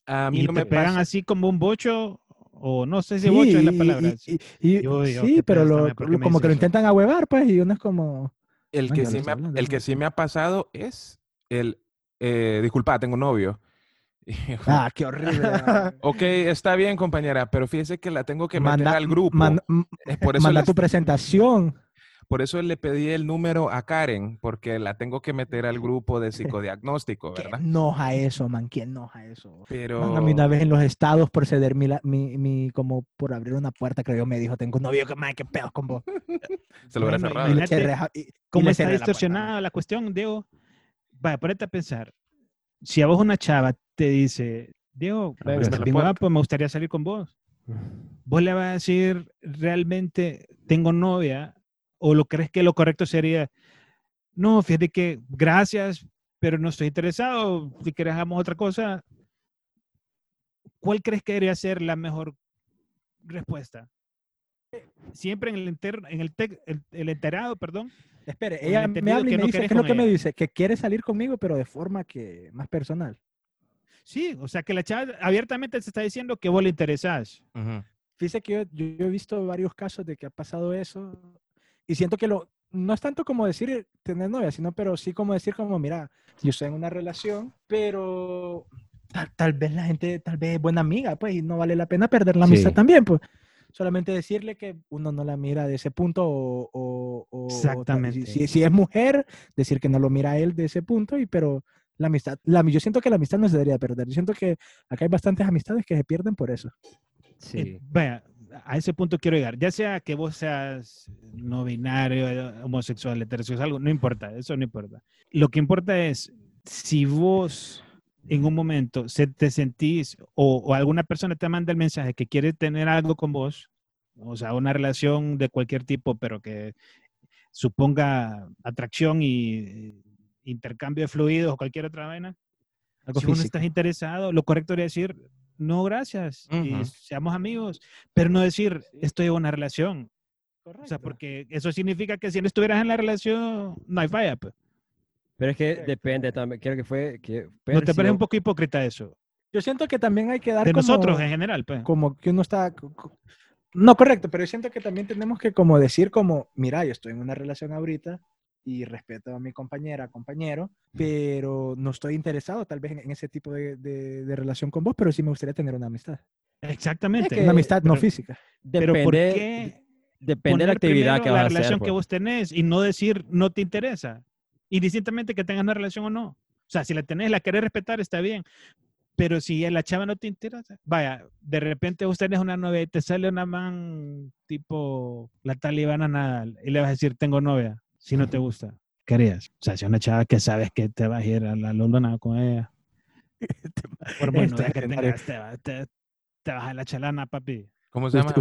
A mí y no te me pegan pasa. así como un bocho, o no sé si bocho es la y- palabra. y- y- Yo digo, sí, pero lo- también, ¿por qué lo- me como que lo intentan ahuevar, pues, y uno es como... El que, sí me ha, el que sí me ha pasado es el, eh, disculpa, tengo novio. Ah, qué horrible. ok, está bien, compañera, pero fíjese que la tengo que meter Manda- al grupo. man- Es por eso manda les- tu presentación. Por eso le pedí el número a Karen, porque la tengo que meter al grupo de psicodiagnóstico, ¿Quién ¿verdad? enoja eso, man? ¿Quién enoja eso? Pero Man, a mí una vez en los estados por ceder mi, mi, mi- como por abrir una puerta, creo yo me dijo, tengo un novio que más qué pedos con vos. se lo hubiera cerrado. Y y- ¿Cómo está la distorsionada la cuestión, Diego? Vaya, ponete a pensar. Si a vos una chava te dice, Diego, guapo, me gustaría salir con vos. Vos le vas a decir, realmente tengo novia, o lo crees que lo correcto sería, no, fíjate que gracias, pero no estoy interesado, si querés hagamos otra cosa. ¿Cuál crees que debería ser la mejor respuesta? Siempre en el, enter- en el, tec- el, el enterado, perdón, Espere, ella me habla y que me no dice, ¿qué es lo que me ella. dice? Que quiere salir conmigo, pero de forma que más personal. Sí, o sea que la chava abiertamente se está diciendo que vos le interesás. Ujú. Fíjese que yo, yo- yo he visto varios casos de que ha pasado eso y siento que lo, no es tanto como decir tener novia, sino pero sí como decir como, mira, yo estoy en una relación, pero tal, tal vez la gente, tal vez es buena amiga, pues, y no vale la pena perder la amistad Sí. también, pues. Solamente decirle que uno no la mira de ese punto o... o- o- o Exactamente. Si, si es mujer, decir que no lo mira él de ese punto, y pero la amistad, la, yo siento que la amistad no se debería perder. Yo siento que acá hay bastantes amistades que se pierden por eso. Sí. Eh, vaya, a ese punto quiero llegar. Ya sea que vos seas no binario, homosexual, heterosexual, algo, no importa, eso no importa. Lo que importa es si vos en un momento se te sentís o, o alguna persona te manda el mensaje que quiere tener algo con vos, o sea, una relación de cualquier tipo, pero que suponga atracción y intercambio de fluidos o cualquier otra vaina, Algo si vos no estás interesado, lo correcto sería decir, no, gracias, y seamos amigos, pero no decir, estoy en una relación. O sea, Correcto. porque eso significa que si no estuvieras en la relación, no hay falla. pues. Pero es que Correcto. depende también. Creo que fue que ¿No te parece un poco hipócrita eso? Yo siento que también hay que dar De como, nosotros en general, pues. como que uno está... No, correcto, pero yo siento que también tenemos que como decir como, mira, yo estoy en una relación ahorita y respeto a mi compañera, compañero, pero no estoy interesado tal vez en, en ese tipo de, de- de relación con vos, pero sí me gustaría tener una amistad. Exactamente. que- Una amistad no Pero- física. Pero ¿por Depende, qué depende de la actividad que la vas a hacer. relación que pues. vos tenés y no decir no te interesa. Indistintamente que tengas una relación o no. O sea, si la tenés, la querés respetar, está bien. Pero si la chava no te interesa, vaya, de repente vos tenés una novia y te sale una man tipo la talibana Nadal y le vas a decir, tengo novia, si no te gusta. ¿Qué harías? O sea, si una chava que sabes que te vas a ir a la luna con ella. Por Este novia que tengas, te, va- te- te vas a la chalana, papi. ¿Cómo se llama?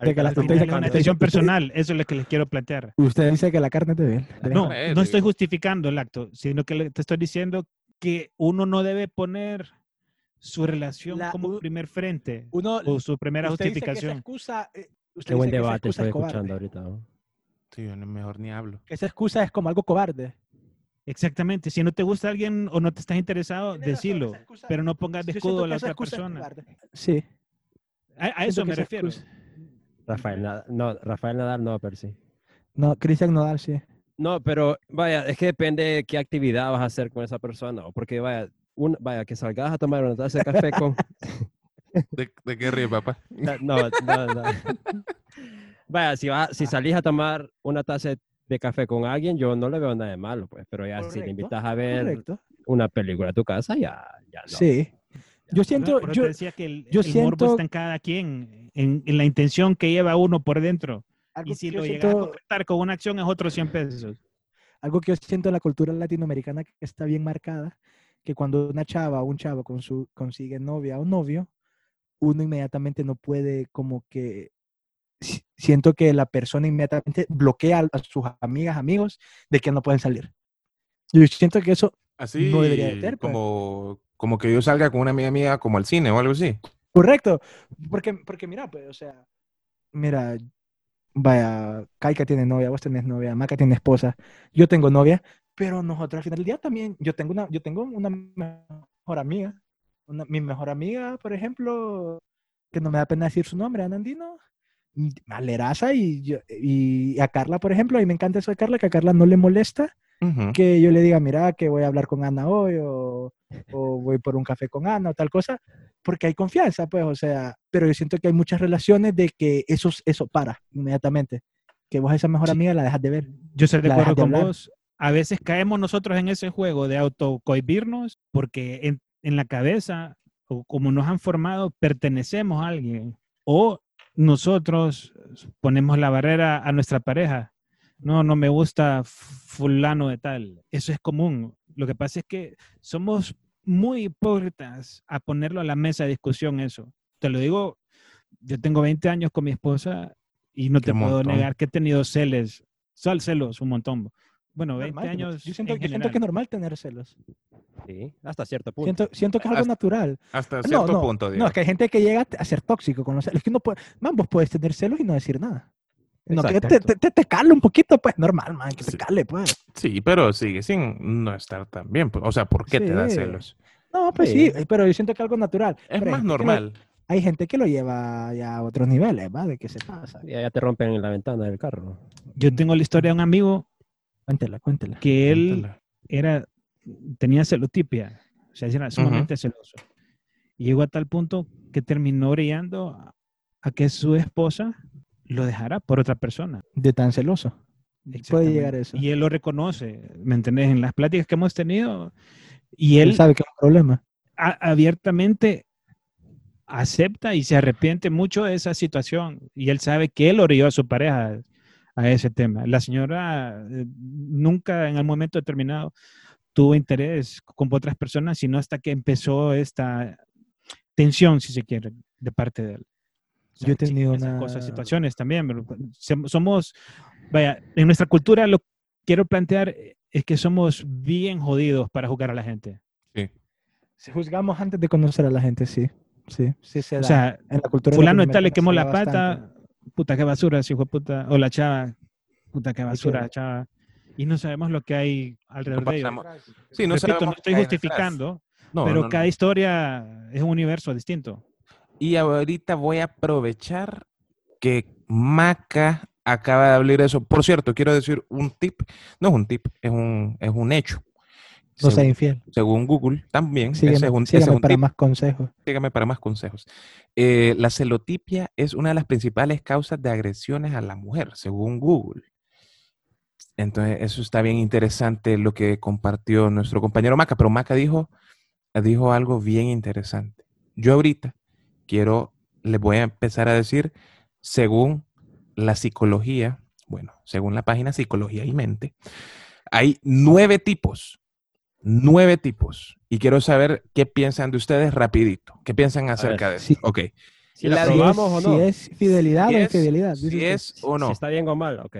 De que la- es una decisión personal, eso es lo que les quiero plantear. Usted dice que la carne es débil. No, no estoy justificando el acto, sino que le- te estoy diciendo que uno no debe poner su relación La- como u- primer frente Uno, o su primera usted dice que esa justificación. excusa, eh, usted Qué buen dice que esa debate excusa estoy es cobarde. escuchando ahorita. ¿no? Sí, yo no- mejor ni hablo. Esa excusa es como algo cobarde. Exactamente, si no te gusta alguien o no te estás interesado, decilo, pero no pongas de escudo a la otra persona. Sí. A, eso me refiero. excusa- Rafael Nadal, no, Rafael Nadal no, pero sí. No, Cristian Nodal sí. No, pero vaya, es que depende de qué actividad vas a hacer con esa persona. o Porque vaya, un, vaya, que salgas a tomar una taza de café con. ¿De, de qué ríe, papá? No, no, no. Vaya, si, vas, si salís a tomar una taza de café con alguien, yo no le veo nada de malo, pues. Pero ya si le invitas a ver Correcto. una película a tu casa, ya, ya no. Sí. Yo siento, yo, te decía que el, yo el morbo siento- está en cada quien, en, en la intención que lleva uno por dentro. algo Y si lo llegas a siento- concretar con una acción es otros 100 pesos. algo que yo siento en la cultura latinoamericana que está bien marcada, que cuando una chava o un chavo con su, consigue novia o novio, uno inmediatamente no puede como que siento que la persona inmediatamente bloquea a sus amigas, amigos de que no pueden salir. Yo siento que eso, Así No debería de ser, pues. como, como que yo salga con una amiga mía como al cine o algo así. correcto, porque, porque mira, pues, o sea, mira, vaya, Kaika tiene novia, vos tenés novia, Maca tiene esposa, yo tengo novia, pero nosotros al final del día también, yo tengo una, yo tengo una mejor amiga, una, mi mejor amiga, por ejemplo, que no me da pena decir su nombre, Anandino, maleraza y, yo- y a Carla, por ejemplo, y me encanta eso de Carla, que a Carla no le molesta que yo le diga, mira, que voy a hablar con Ana hoy o, o voy por un café con Ana o tal cosa, porque hay confianza, pues, o sea, pero yo siento que hay muchas relaciones de que eso, eso para inmediatamente, que vos a esa mejor Sí. amiga la dejas de ver. Yo estoy de acuerdo de con vos. A veces caemos nosotros en ese juego de autocohibirnos porque en, en la cabeza, o como nos han formado, pertenecemos a alguien. O nosotros ponemos la barrera a nuestra pareja. No, no me gusta fulano de tal. Eso es común. Lo que pasa es que somos muy hipócritas a ponerlo a la mesa de discusión eso. Te lo digo, yo tengo 20 años con mi esposa y no Qué te puedo negar que he tenido celos, sal celos un montón. Bueno, 20 Normal, años Yo siento, en yo siento que es normal tener celos. Sí, hasta cierto punto. Siento, siento que es algo Hasta- natural. Hasta No, cierto no, punto, no, digo. es que hay gente que llega a ser tóxico con los celos. Es que no puede, man, vos puedes tener celos y no decir nada. No, que te, Exacto. te, te, te cale un poquito, pues, normal, man, que te Sí. cale, pues. Sí, pero sigue sin no estar tan bien. pues. O sea, ¿por qué te da Sí. celos? No, pues sí, Sí. pero yo siento que es algo natural. Es Pero hay más lo- normal. hay gente que lo lleva ya a otros niveles, ¿va? De que se pasa. Ya, ya te rompen la ventana del carro. Yo tengo la historia de un amigo Cuéntela, cuéntela. que él Cuéntala. era, tenía celotipia, o sea, era sumamente celoso. Y llegó a tal punto que terminó brillando a, a que su esposa lo dejara por otra persona. De tan celoso. Puede llegar a eso. Y él lo reconoce, ¿me entendés? En las pláticas que hemos tenido, y él Él sabe que es un problema. a- abiertamente acepta y se arrepiente mucho de esa situación. Y él sabe que él orilló a su pareja a ese tema. La señora eh, nunca en el momento determinado tuvo interés con otras personas, sino hasta que empezó esta tensión, si se quiere, de parte de él. O Yo he tenido esas una- cosas, situaciones también. pero se- Somos, vaya, en nuestra cultura lo quiero plantear eh, es que somos bien jodidos para jugar a la gente. Sí. Si juzgamos antes de conocer a la gente, sí. Sí, sí se da. O sea, en la cultura fulano tal le quemó la pata, bastante. Puta qué basura, si hijo de puta, o la chava, puta que- basura, chava. Y no sabemos lo que hay alrededor de ellos. Sí, no Repito, no estoy justificando, No, pero no, no. cada historia es un universo distinto. Y ahorita voy a aprovechar que Maca acaba de hablar eso. Por cierto, quiero decir un tip. No es un tip, es un, es un hecho. No sea según, infiel. según Google también. Sígueme, es sígueme para tip. más consejos. Sígame para más consejos. Eh, la celotipia es una de las principales causas de agresiones a la mujer, según Google. Entonces, eso está bien interesante lo que compartió nuestro compañero Maca, pero Maca dijo, dijo algo bien interesante. Yo ahorita quiero, les voy a empezar a decir, según la psicología, bueno, según la página Psicología y Mente, hay nueve tipos, nueve tipos. Y quiero saber qué piensan de ustedes rapidito. ¿Qué piensan acerca de eso? sí. Ok. Si la Si probamos o es, no. si es fidelidad Si o es- infidelidad. Si es o no. Si está bien o mal, ok.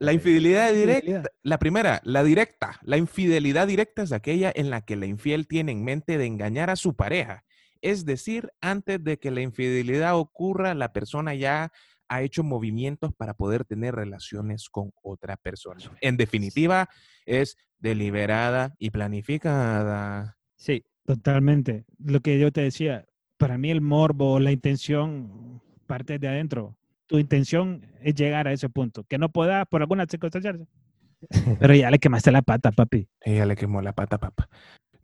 La Infidelidad. directa, la primera, la directa. La infidelidad directa es aquella en la que la infiel tiene en mente de engañar a su pareja. Es decir, antes de que la infidelidad ocurra, la persona ya ha hecho movimientos para poder tener relaciones con otra persona. En definitiva, es deliberada y planificada. Sí, Totalmente. Lo que yo te decía, para mí el morbo, la intención parte de adentro. Tu intención es llegar a ese punto. Que no puedas por alguna circunstancia. Pero ya le quemaste la pata, papi. Ella le quemó la pata, papá.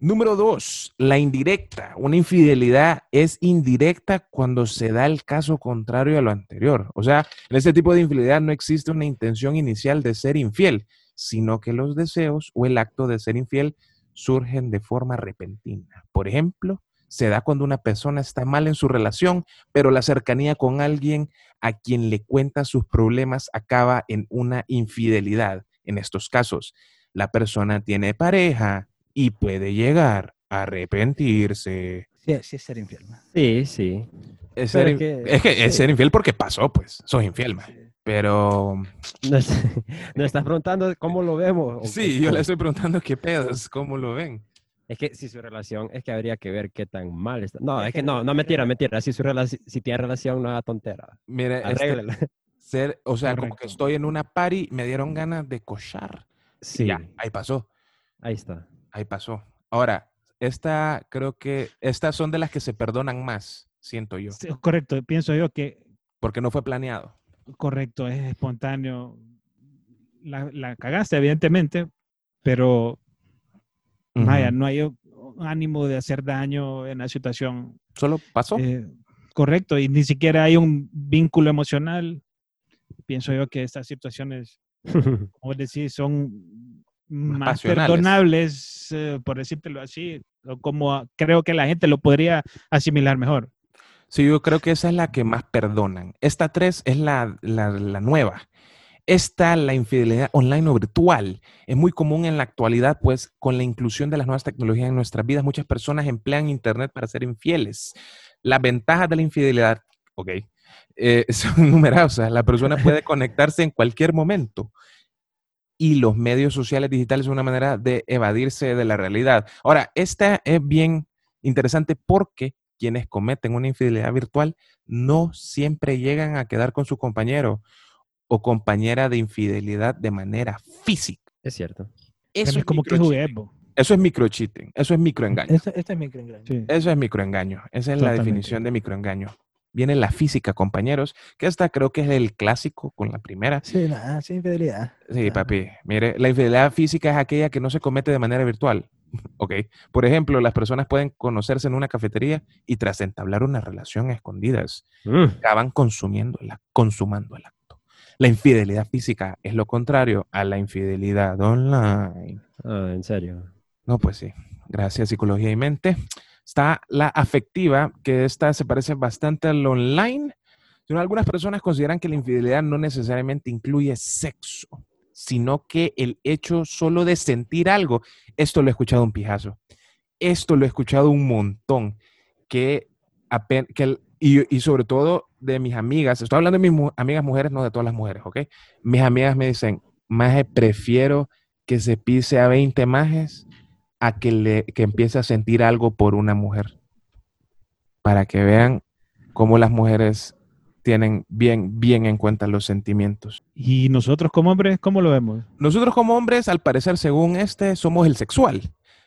Número dos, la indirecta. Una infidelidad es indirecta cuando se da el caso contrario a lo anterior. O sea, en este tipo de infidelidad no existe una intención inicial de ser infiel, sino que los deseos o el acto de ser infiel surgen de forma repentina. Por ejemplo, se da cuando una persona está mal en su relación, pero la cercanía con alguien a quien le cuenta sus problemas acaba en una infidelidad. En estos casos, la persona tiene pareja y puede llegar a arrepentirse. Sí, sí es ser infiel. man. sí, sí. Es ser, es que- es que es sí. ser infiel porque pasó, pues. Sos infiel, man. Pero No, es- no estás preguntando cómo lo vemos. sí, yo le estoy preguntando qué pedos, cómo lo ven. Es que si su relación, es que habría que ver qué tan mal está. No, Es es que que no, no- mentira, mentira. Si su relación, si tiene relación, no haga tontera. Mire, este, ser, o sea, como que Correcto. estoy en una party, me dieron ganas de cochar. y Sí, Ya, ahí pasó, ahí está. Ahí pasó. Ahora, esta creo que estas son de las que se perdonan más, siento yo, Sí, Correcto. Pienso yo que porque no fue planeado. correcto, es espontáneo. La, la cagaste, evidentemente, pero vaya, no hay ánimo de hacer daño en la situación. Solo pasó. Eh, correcto, y ni siquiera hay un vínculo emocional. Pienso yo que estas situaciones, como decís, son más perdonables, eh, por decírtelo así, o como creo que la gente lo podría asimilar mejor. Sí, yo creo que esa es la que más perdonan. Esta tres es la, la, la nueva. Esta, la infidelidad online o virtual, es muy común en la actualidad, pues con la inclusión de las nuevas tecnologías en nuestras vidas, muchas personas emplean Internet para ser infieles. Las ventajas de la infidelidad, ok, eh, son numerosas. La persona puede conectarse en cualquier momento y los medios sociales digitales son una manera de evadirse de la realidad. Ahora, esta es bien interesante porque quienes cometen una infidelidad virtual no siempre llegan a quedar con su compañero o compañera de infidelidad de manera física. Es cierto. Eso es, como que jugué. Eso es microcheating. Eso es microengaño. Este es mi creencia. Sí. Eso es microengaño. Esa es la definición de microengaño. Viene la física, compañeros, que esta creo que es el clásico con la primera. Sí, nada, sí, infidelidad. Sí, papi. Mire, la infidelidad física es aquella que no se comete de manera virtual. Ok. Por ejemplo, las personas pueden conocerse en una cafetería y tras entablar una relación a escondidas, Mm, acaban consumiendo la, consumando el acto. La infidelidad física es lo contrario a la infidelidad online. ah, en serio. No, pues sí. Gracias, psicología y mente. Está la afectiva, que esta se parece bastante al online. Pero algunas personas consideran que la infidelidad no necesariamente incluye sexo, sino que el hecho solo de sentir algo. Esto lo he escuchado un pijazo. Esto lo he escuchado un montón. Que, apen- que el- y, y sobre todo de mis amigas, estoy hablando de mis amigas mujeres, no de todas las mujeres, ¿ok? Mis amigas me dicen, maje, prefiero que se pise a 20 majes a que, le, que empiece a sentir algo por una mujer. Para que vean cómo las mujeres tienen bien, bien en cuenta los sentimientos. Y nosotros como hombres, ¿cómo lo vemos? Nosotros como hombres, al parecer, según este, somos el sexual.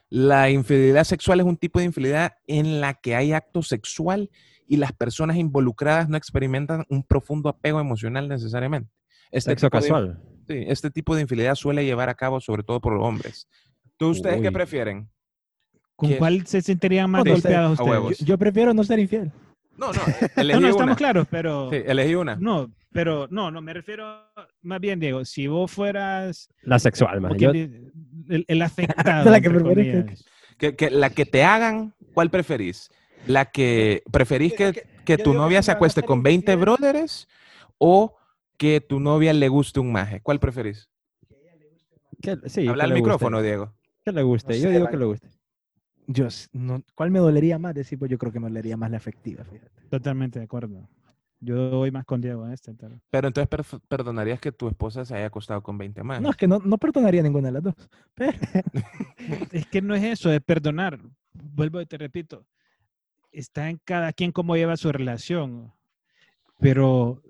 La infidelidad sexual es un tipo de infidelidad en la que hay acto sexual y las personas involucradas no experimentan un profundo apego emocional necesariamente. Este Sexo de- casual. Sí, este tipo de infidelidad suele llevar a cabo sobre todo por los hombres. ¿Tú ustedes qué prefieren? ¿Con ¿Qué? cuál se sentirían más No, no golpeados ustedes? Yo, yo prefiero no ser infiel. No, no, No, elegí no, una. estamos claros, pero... Sí, elegí una. No, pero no, no, me refiero más bien, Diego, si vos fueras La sexual, como Yo- el, el afectado, La que entre preferís que-. Que, la que te hagan, ¿cuál preferís? ¿La que preferís que, que tu novia que se acueste con 20 infiel. brothers o que tu novia le guste un maje? ¿Cuál preferís? que- sí, Habla al micrófono, guste. Diego. Que le guste. No Yo sé, digo que le guste. Yo, no, ¿Cuál me dolería más? Decir, pues yo creo que me dolería más la afectiva, fíjate. Totalmente de acuerdo. Yo voy más con Diego en este. pero- Pero entonces perf- perdonarías que tu esposa se haya acostado con 20 majes. No, es que no, no perdonaría ninguna de las dos. Pero, Es que no es eso, es perdonar. Vuelvo y te repito. Está en cada quien cómo lleva su relación. Pero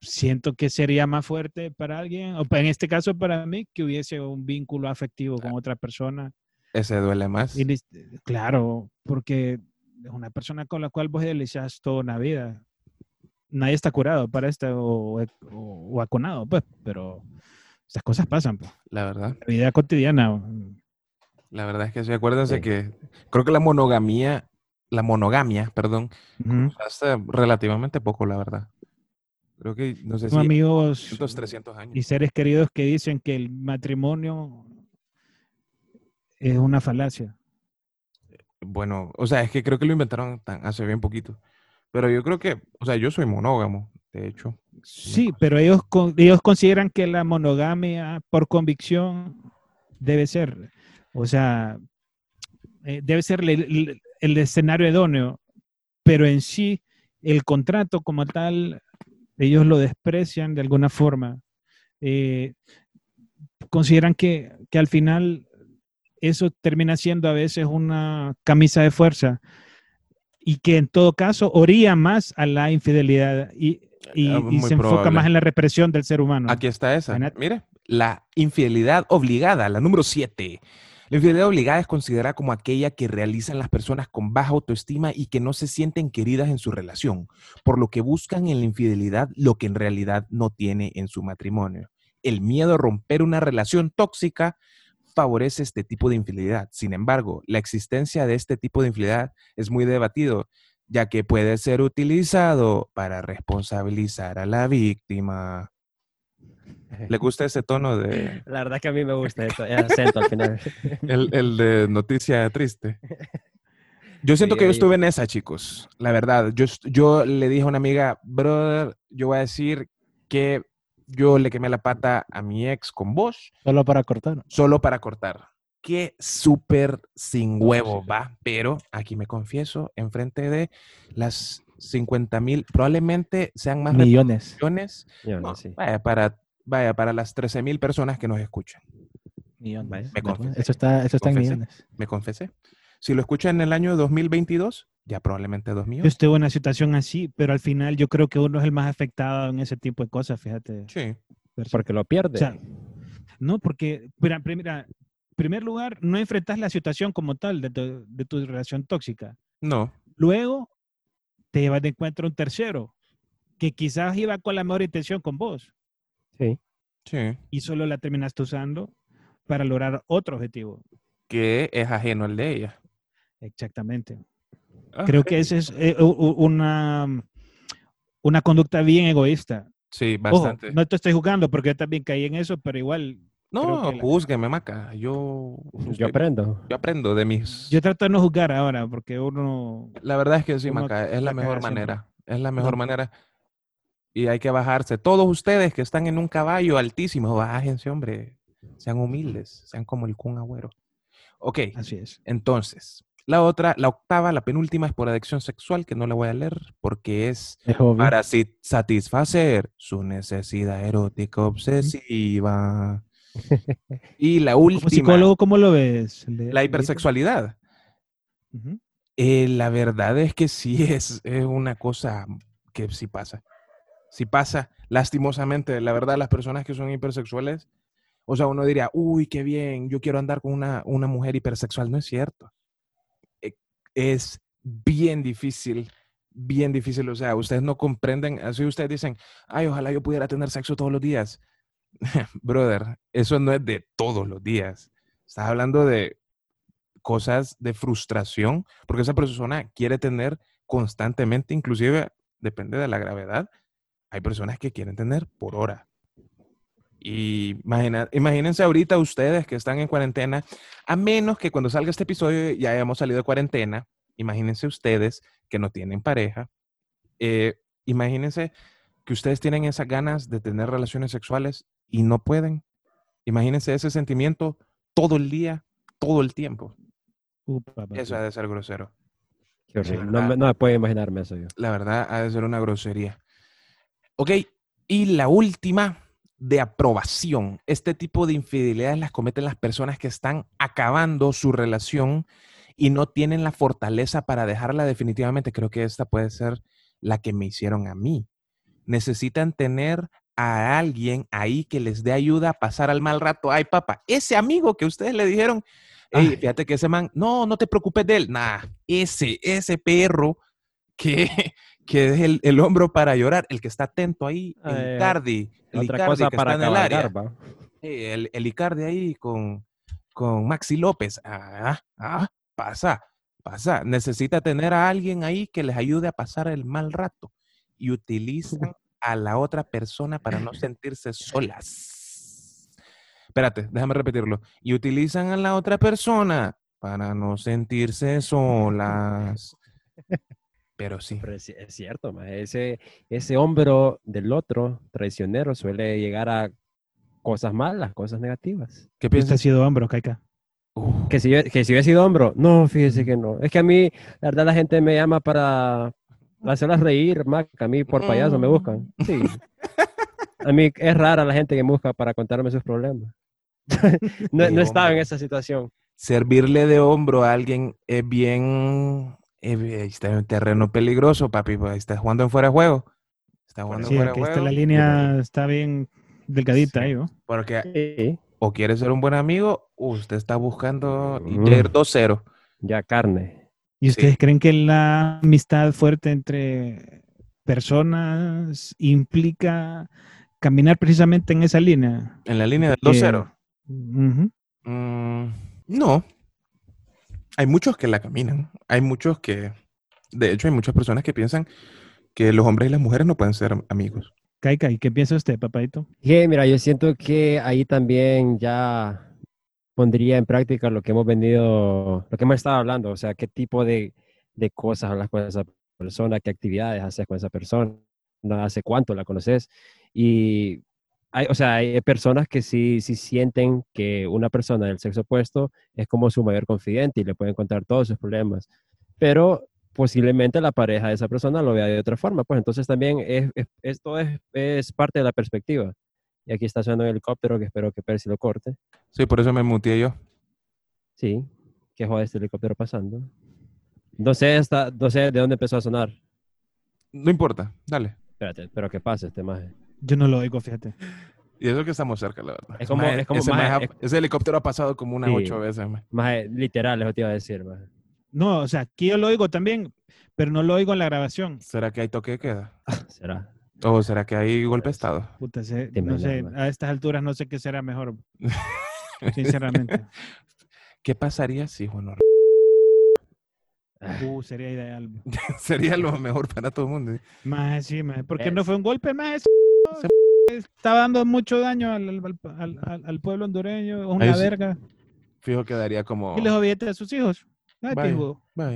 siento que sería más fuerte para alguien, o en este caso para mí, que hubiese un vínculo afectivo con otra persona. Ese duele más. Y claro, porque es una persona con la cual vos delicias toda una vida. Nadie está curado para esto o, o, o aconado, pues, pero esas cosas pasan. Pues. La verdad. La vida cotidiana. La verdad es que sí. Acuérdense Sí. que creo que la monogamia, la monogamia, perdón, ujú. hace relativamente poco, la verdad. Creo que, no sé si amigos 200, 300 años. y seres queridos que dicen que el matrimonio es una falacia. Bueno, o sea, es que creo que lo inventaron tan- hace bien poquito. Pero yo creo que, o sea, yo soy monógamo, de hecho. Sí, pero ellos, ellos consideran que la monogamia por convicción debe ser, o sea, eh, debe ser el, el- el escenario idóneo, pero en sí el contrato como tal, ellos lo desprecian de alguna forma. Eh, consideran que, que al final eso termina siendo a veces una camisa de fuerza y que en todo caso oría más a la infidelidad y, y- Ah, y se enfoca probable. más en la represión del ser humano. Aquí está esa. Mire, la infidelidad obligada, la número 7. La infidelidad obligada es considerada como aquella que realizan las personas con baja autoestima y que no se sienten queridas en su relación, por lo que buscan en la infidelidad lo que en realidad no tiene en su matrimonio. El miedo a romper una relación tóxica favorece este tipo de infidelidad. Sin embargo, la existencia de este tipo de infidelidad es muy debatido, ya que puede ser utilizado para responsabilizar a la víctima. ¿Le gusta ese tono de La verdad que a mí me gusta eso, el acento al final. el, el de noticia triste? Yo siento Sí, que yo estuve en esa, chicos. La verdad, yo, yo le dije a una amiga, brother, yo voy a decir que yo le quemé la pata a mi ex con vos solo para cortar. solo para cortar. Qué súper sin huevo va, pero aquí me confieso, enfrente de las 50 mil, probablemente sean más Millones. reproducciones. Yo No, sé. vaya, para, vaya, para las 13 mil personas que nos escuchan. Millones. Vaya. Me confesé. Eso está, eso está en millones. Me confesé. Si lo escuchan en el año 2022, ya probablemente 2 Yo millones. estuve en una situación así, pero al final yo creo que uno es el más afectado en ese tipo de cosas, fíjate. Sí. Porque lo O pierde. sea, no, porque, mira, primera, en primer lugar, no enfrentas la situación como tal de tu, de tu relación tóxica. No. Luego, te llevas de encuentro a un tercero, que quizás iba con la mejor intención con vos sí. Sí. y solo la terminaste usando para lograr otro objetivo. Que es ajeno al de ella. Exactamente. Ah, Creo que esa es eh, una, una conducta bien egoísta. Sí, Ojo, bastante. no te estoy jugando porque yo también caí en eso, pero igual no, la- júzgueme, maca. Yo, Yo aprendo. yo aprendo de mis... yo trato de no juzgar ahora porque uno La verdad es que sí, Maca, es la la mejor manera. Es la mejor No. manera. Y hay que bajarse. Todos ustedes que están en un caballo altísimo, bájense, hombre. Sean humildes, sean como el Kun Agüero. Ok, así es. entonces, la otra, la octava, la penúltima es por adicción sexual, que no la voy a leer porque es para satisfacer su necesidad erótica obsesiva. Y la Como última, psicólogo, ¿cómo lo ves? La hipersexualidad. Eh, la verdad es que sí es, es una cosa que sí pasa. Sí pasa, lastimosamente. La verdad, las personas que son hipersexuales, o sea, uno diría, uy, qué bien, yo quiero andar con una, una mujer hipersexual. No es cierto. Eh, Es bien difícil, bien difícil. O sea, ustedes no comprenden, así ustedes dicen, ay, ojalá yo pudiera tener sexo todos los días. Brother, eso no es de todos los días. Estás hablando de cosas de frustración, porque esa persona quiere tener constantemente, inclusive depende de la gravedad, hay personas que quieren tener por hora. Y imagina- imagínense ahorita ustedes que están en cuarentena, a menos que cuando salga este episodio ya hayamos salido de cuarentena, imagínense ustedes que no tienen pareja, eh, imagínense que ustedes tienen esas ganas de tener relaciones sexuales y no pueden. Imagínense ese sentimiento todo el día, todo el tiempo. Upa. Eso ha de ser grosero. Qué horrible. no, no puedo imaginarme eso yo. La verdad, ha de ser una grosería. Ok, y la última de aprobación. Este tipo de infidelidades las cometen las personas que están acabando su relación y no tienen la fortaleza para dejarla definitivamente. Creo que esta puede ser la que me hicieron a mí. Necesitan tener a alguien ahí que les dé ayuda a pasar al mal rato. Ay, papá, ese amigo que ustedes le dijeron, "Ey, Ay. fíjate que ese man, no, no te preocupes de él. Nah, ese, ese perro que, que es el, el hombro para llorar, el que está atento ahí, el Eh, Icardi, el Otra Icardi cosa que para está en el área. el, el Icardi ahí con, con Maxi López. Ah, ah, pasa, pasa. Necesita tener a alguien ahí que les ayude a pasar el mal rato. Y utilizan a la otra persona para no sentirse solas. Espérate, déjame repetirlo. Y utilizan a la otra persona para no sentirse solas. Pero sí. Pero es, es cierto, ma, ese, ese hombro del otro traicionero suele llegar a cosas malas, cosas negativas. ¿Qué Este ha piensas? sido hombro, Kaika. Que si, yo- que si hubiera sido hombro, no, fíjese que no. Es que a mí, la verdad, la gente me llama para hacerlas reír, más que a mí por payaso me buscan. Sí. A mí es rara la gente que me busca para contarme sus problemas. no, no estaba en esa situación. servirle de hombro a alguien es bien. Bien- está en un terreno peligroso, papi. pues, Está jugando en fuera de juego. Está jugando Sí, en fuera de juego. la línea está bien delgadita Sí. ahí, ¿no? Porque Sí, o quiere ser un buen amigo, o usted está buscando y Mm. ya ir 2-0. ya carne. ¿Y Sí. ustedes creen que la amistad fuerte entre personas implica caminar precisamente en esa línea? En la línea del Que- 2-0. Ujú. Mm, no. Hay muchos que la caminan. Hay muchos que. De hecho, hay muchas personas que piensan que los hombres y las mujeres no pueden ser amigos. Kaika, ¿y qué piensa usted, papadito? Que, mira, yo siento que ahí también ya pondría en práctica lo que hemos venido, lo que hemos estado hablando, o sea, qué tipo de, de cosas hablas con esa persona, qué actividades haces con esa persona, hace cuánto la conoces. Y hay, o sea, hay personas que sí, sí sienten que una persona del sexo opuesto es como su mayor confidente y le pueden contar todos sus problemas, pero posiblemente la pareja de esa persona lo vea de otra forma, pues entonces también es, es- esto es, es parte de la perspectiva. Y aquí está sonando el helicóptero que espero que Percy lo corte. Sí, por eso me muteé yo. Sí, que joder este helicóptero pasando. No sé, hasta, no sé de dónde empezó a sonar. No importa, dale. Espérate, pero que pase este maje. Yo no lo oigo, fíjate. Y eso que estamos cerca, la verdad. Es como- Maje, es como- ese, maje, maje ha- es- ese helicóptero ha pasado como unas Sí. ocho veces. maje. Maje, literal, eso te iba a decir, maje. No, o sea, aquí yo lo oigo también, pero no lo oigo en la grabación. ¿Será que hay toque de queda? Será. ¿O será que hay golpe de estado? Puta, Te no sé, a estas alturas no sé qué será mejor, sinceramente. ¿Qué pasaría si, bueno, Uh, sería ideal. sería lo mejor para todo el mundo? Más sí, más. Porque Es- no fue un golpe más. Estaba dando mucho daño al, al- al- al- al pueblo hondureño, es una Ahí sí. verga. Fijo quedaría como... Y los billetes a sus hijos. Ay,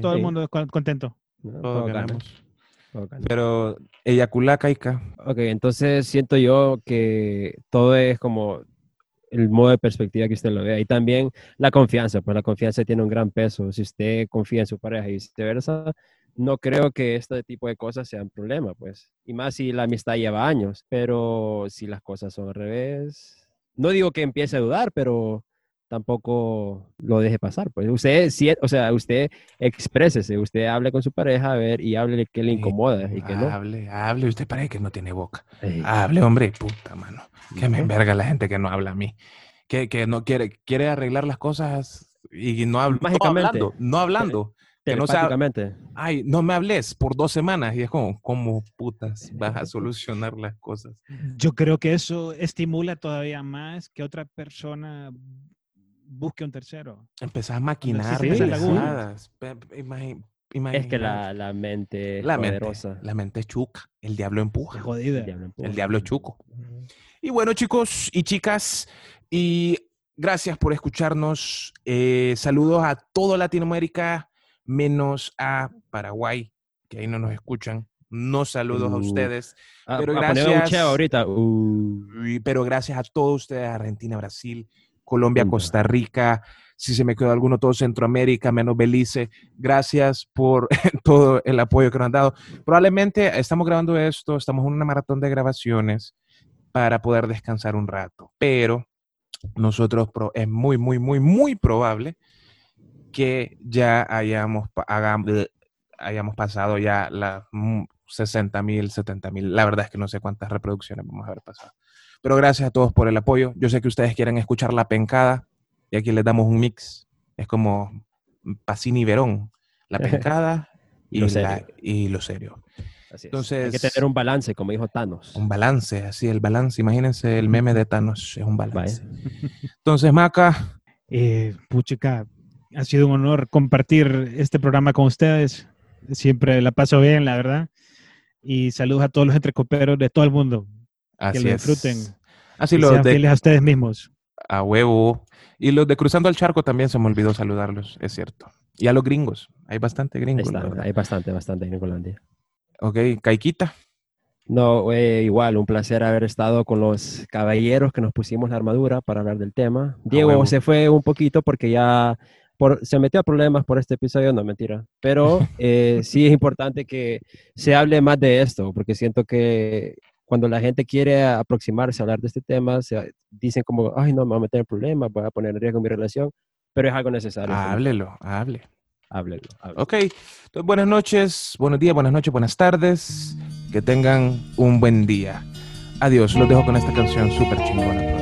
Todo el mundo con- contento. ¿no? todos Todo gana, ganamos. todo. Pero eyacula caica. Ok, entonces siento yo que todo es como el modo de perspectiva que usted lo vea. Y también la confianza, pues la confianza tiene un gran peso. Si usted confía en su pareja y viceversa, no creo que este tipo de cosas sean problema, pues. Y más si la amistad lleva años. Pero si las cosas son al revés, no digo que empiece a dudar, pero tampoco lo deje pasar. Pues usted, sí, o sea, usted exprésese, usted hable con su pareja, a ver, y hable qué le Sí, incomoda y qué no. Hable, hable. Usted parece que no tiene boca. Ey, Hable, hombre, puta mano. Que me ¿no? enverga la gente que no habla a mí. Que, que no quiere, quiere arreglar las cosas y no, habla, no Mágicamente. hablando. No hablando. Que no sabe-. Ay, no me hables por dos semanas. Y es como, ¿cómo putas vas a solucionar las cosas? Yo creo que eso estimula todavía más que otra persona busque un tercero. Empezás a maquinar existe esa laguna. pendejadas. Pe- imagi- Es que la, la mente la mente, poderosa. la mente es chuca, el diablo empuja. Es jodida. el diablo empuja. El diablo es chuco. Y bueno, chicos y chicas, y gracias por escucharnos. Eh, saludos a toda Latinoamérica, menos a Paraguay, que ahí no nos escuchan. No saludos a Uh. ustedes, Pero a gracias. ahorita. Uh, pero gracias a todos ustedes, Argentina, Brasil, Colombia. Costa Rica, si se me quedó alguno, todo Centroamérica, menos Belice. Gracias por todo el apoyo que nos han dado. Probablemente estamos grabando esto, estamos en una maratón de grabaciones para poder descansar un rato, pero nosotros es muy, muy, muy, muy probable que ya hayamos, pa- hagam- bleh, hayamos pasado ya las 60 mil, 70 mil. La verdad es que no sé cuántas reproducciones vamos a haber pasado. Pero gracias a todos por el apoyo. Yo sé que ustedes quieren escuchar la pencada y aquí les damos un mix. Es como Pacini y Verón. La pencada y, lo la- serio. y lo serio. así es. Hay que Entonces- tener un balance, como dijo Thanos. Un balance, así el balance. Imagínense el meme de Thanos, es un Vaya. balance. Entonces, Maca, Eh, puchica, ha sido un honor compartir este programa con ustedes. Siempre la paso bien, la verdad. Y saludos a todos los entrecoperos de todo el mundo. así que lo es. disfruten. Así y los sean de fieles a ustedes mismos. a huevo. Y los de Cruzando el Charco también se me olvidó saludarlos, es cierto. Y a los gringos, hay bastante gringos. está, verdad. hay bastante, bastante en Colombia. Ok, Caiquita. No, eh, igual, un placer haber estado con los caballeros que nos pusimos la armadura para hablar del tema. Diego se fue un poquito porque ya por, se metió a problemas por este episodio, no mentira. Pero eh, sí es importante que se hable más de esto, porque siento que cuando la gente quiere aproximarse a hablar de este tema, se dicen como, ay, no, me voy a meter en problemas, voy a poner en riesgo mi relación, pero es algo necesario. Háblelo, hable. Háblelo. háblelo. Ok, entonces, buenas noches, buenos días, buenas noches, buenas tardes. Que tengan un buen día. Adiós, los dejo con esta canción súper chingona.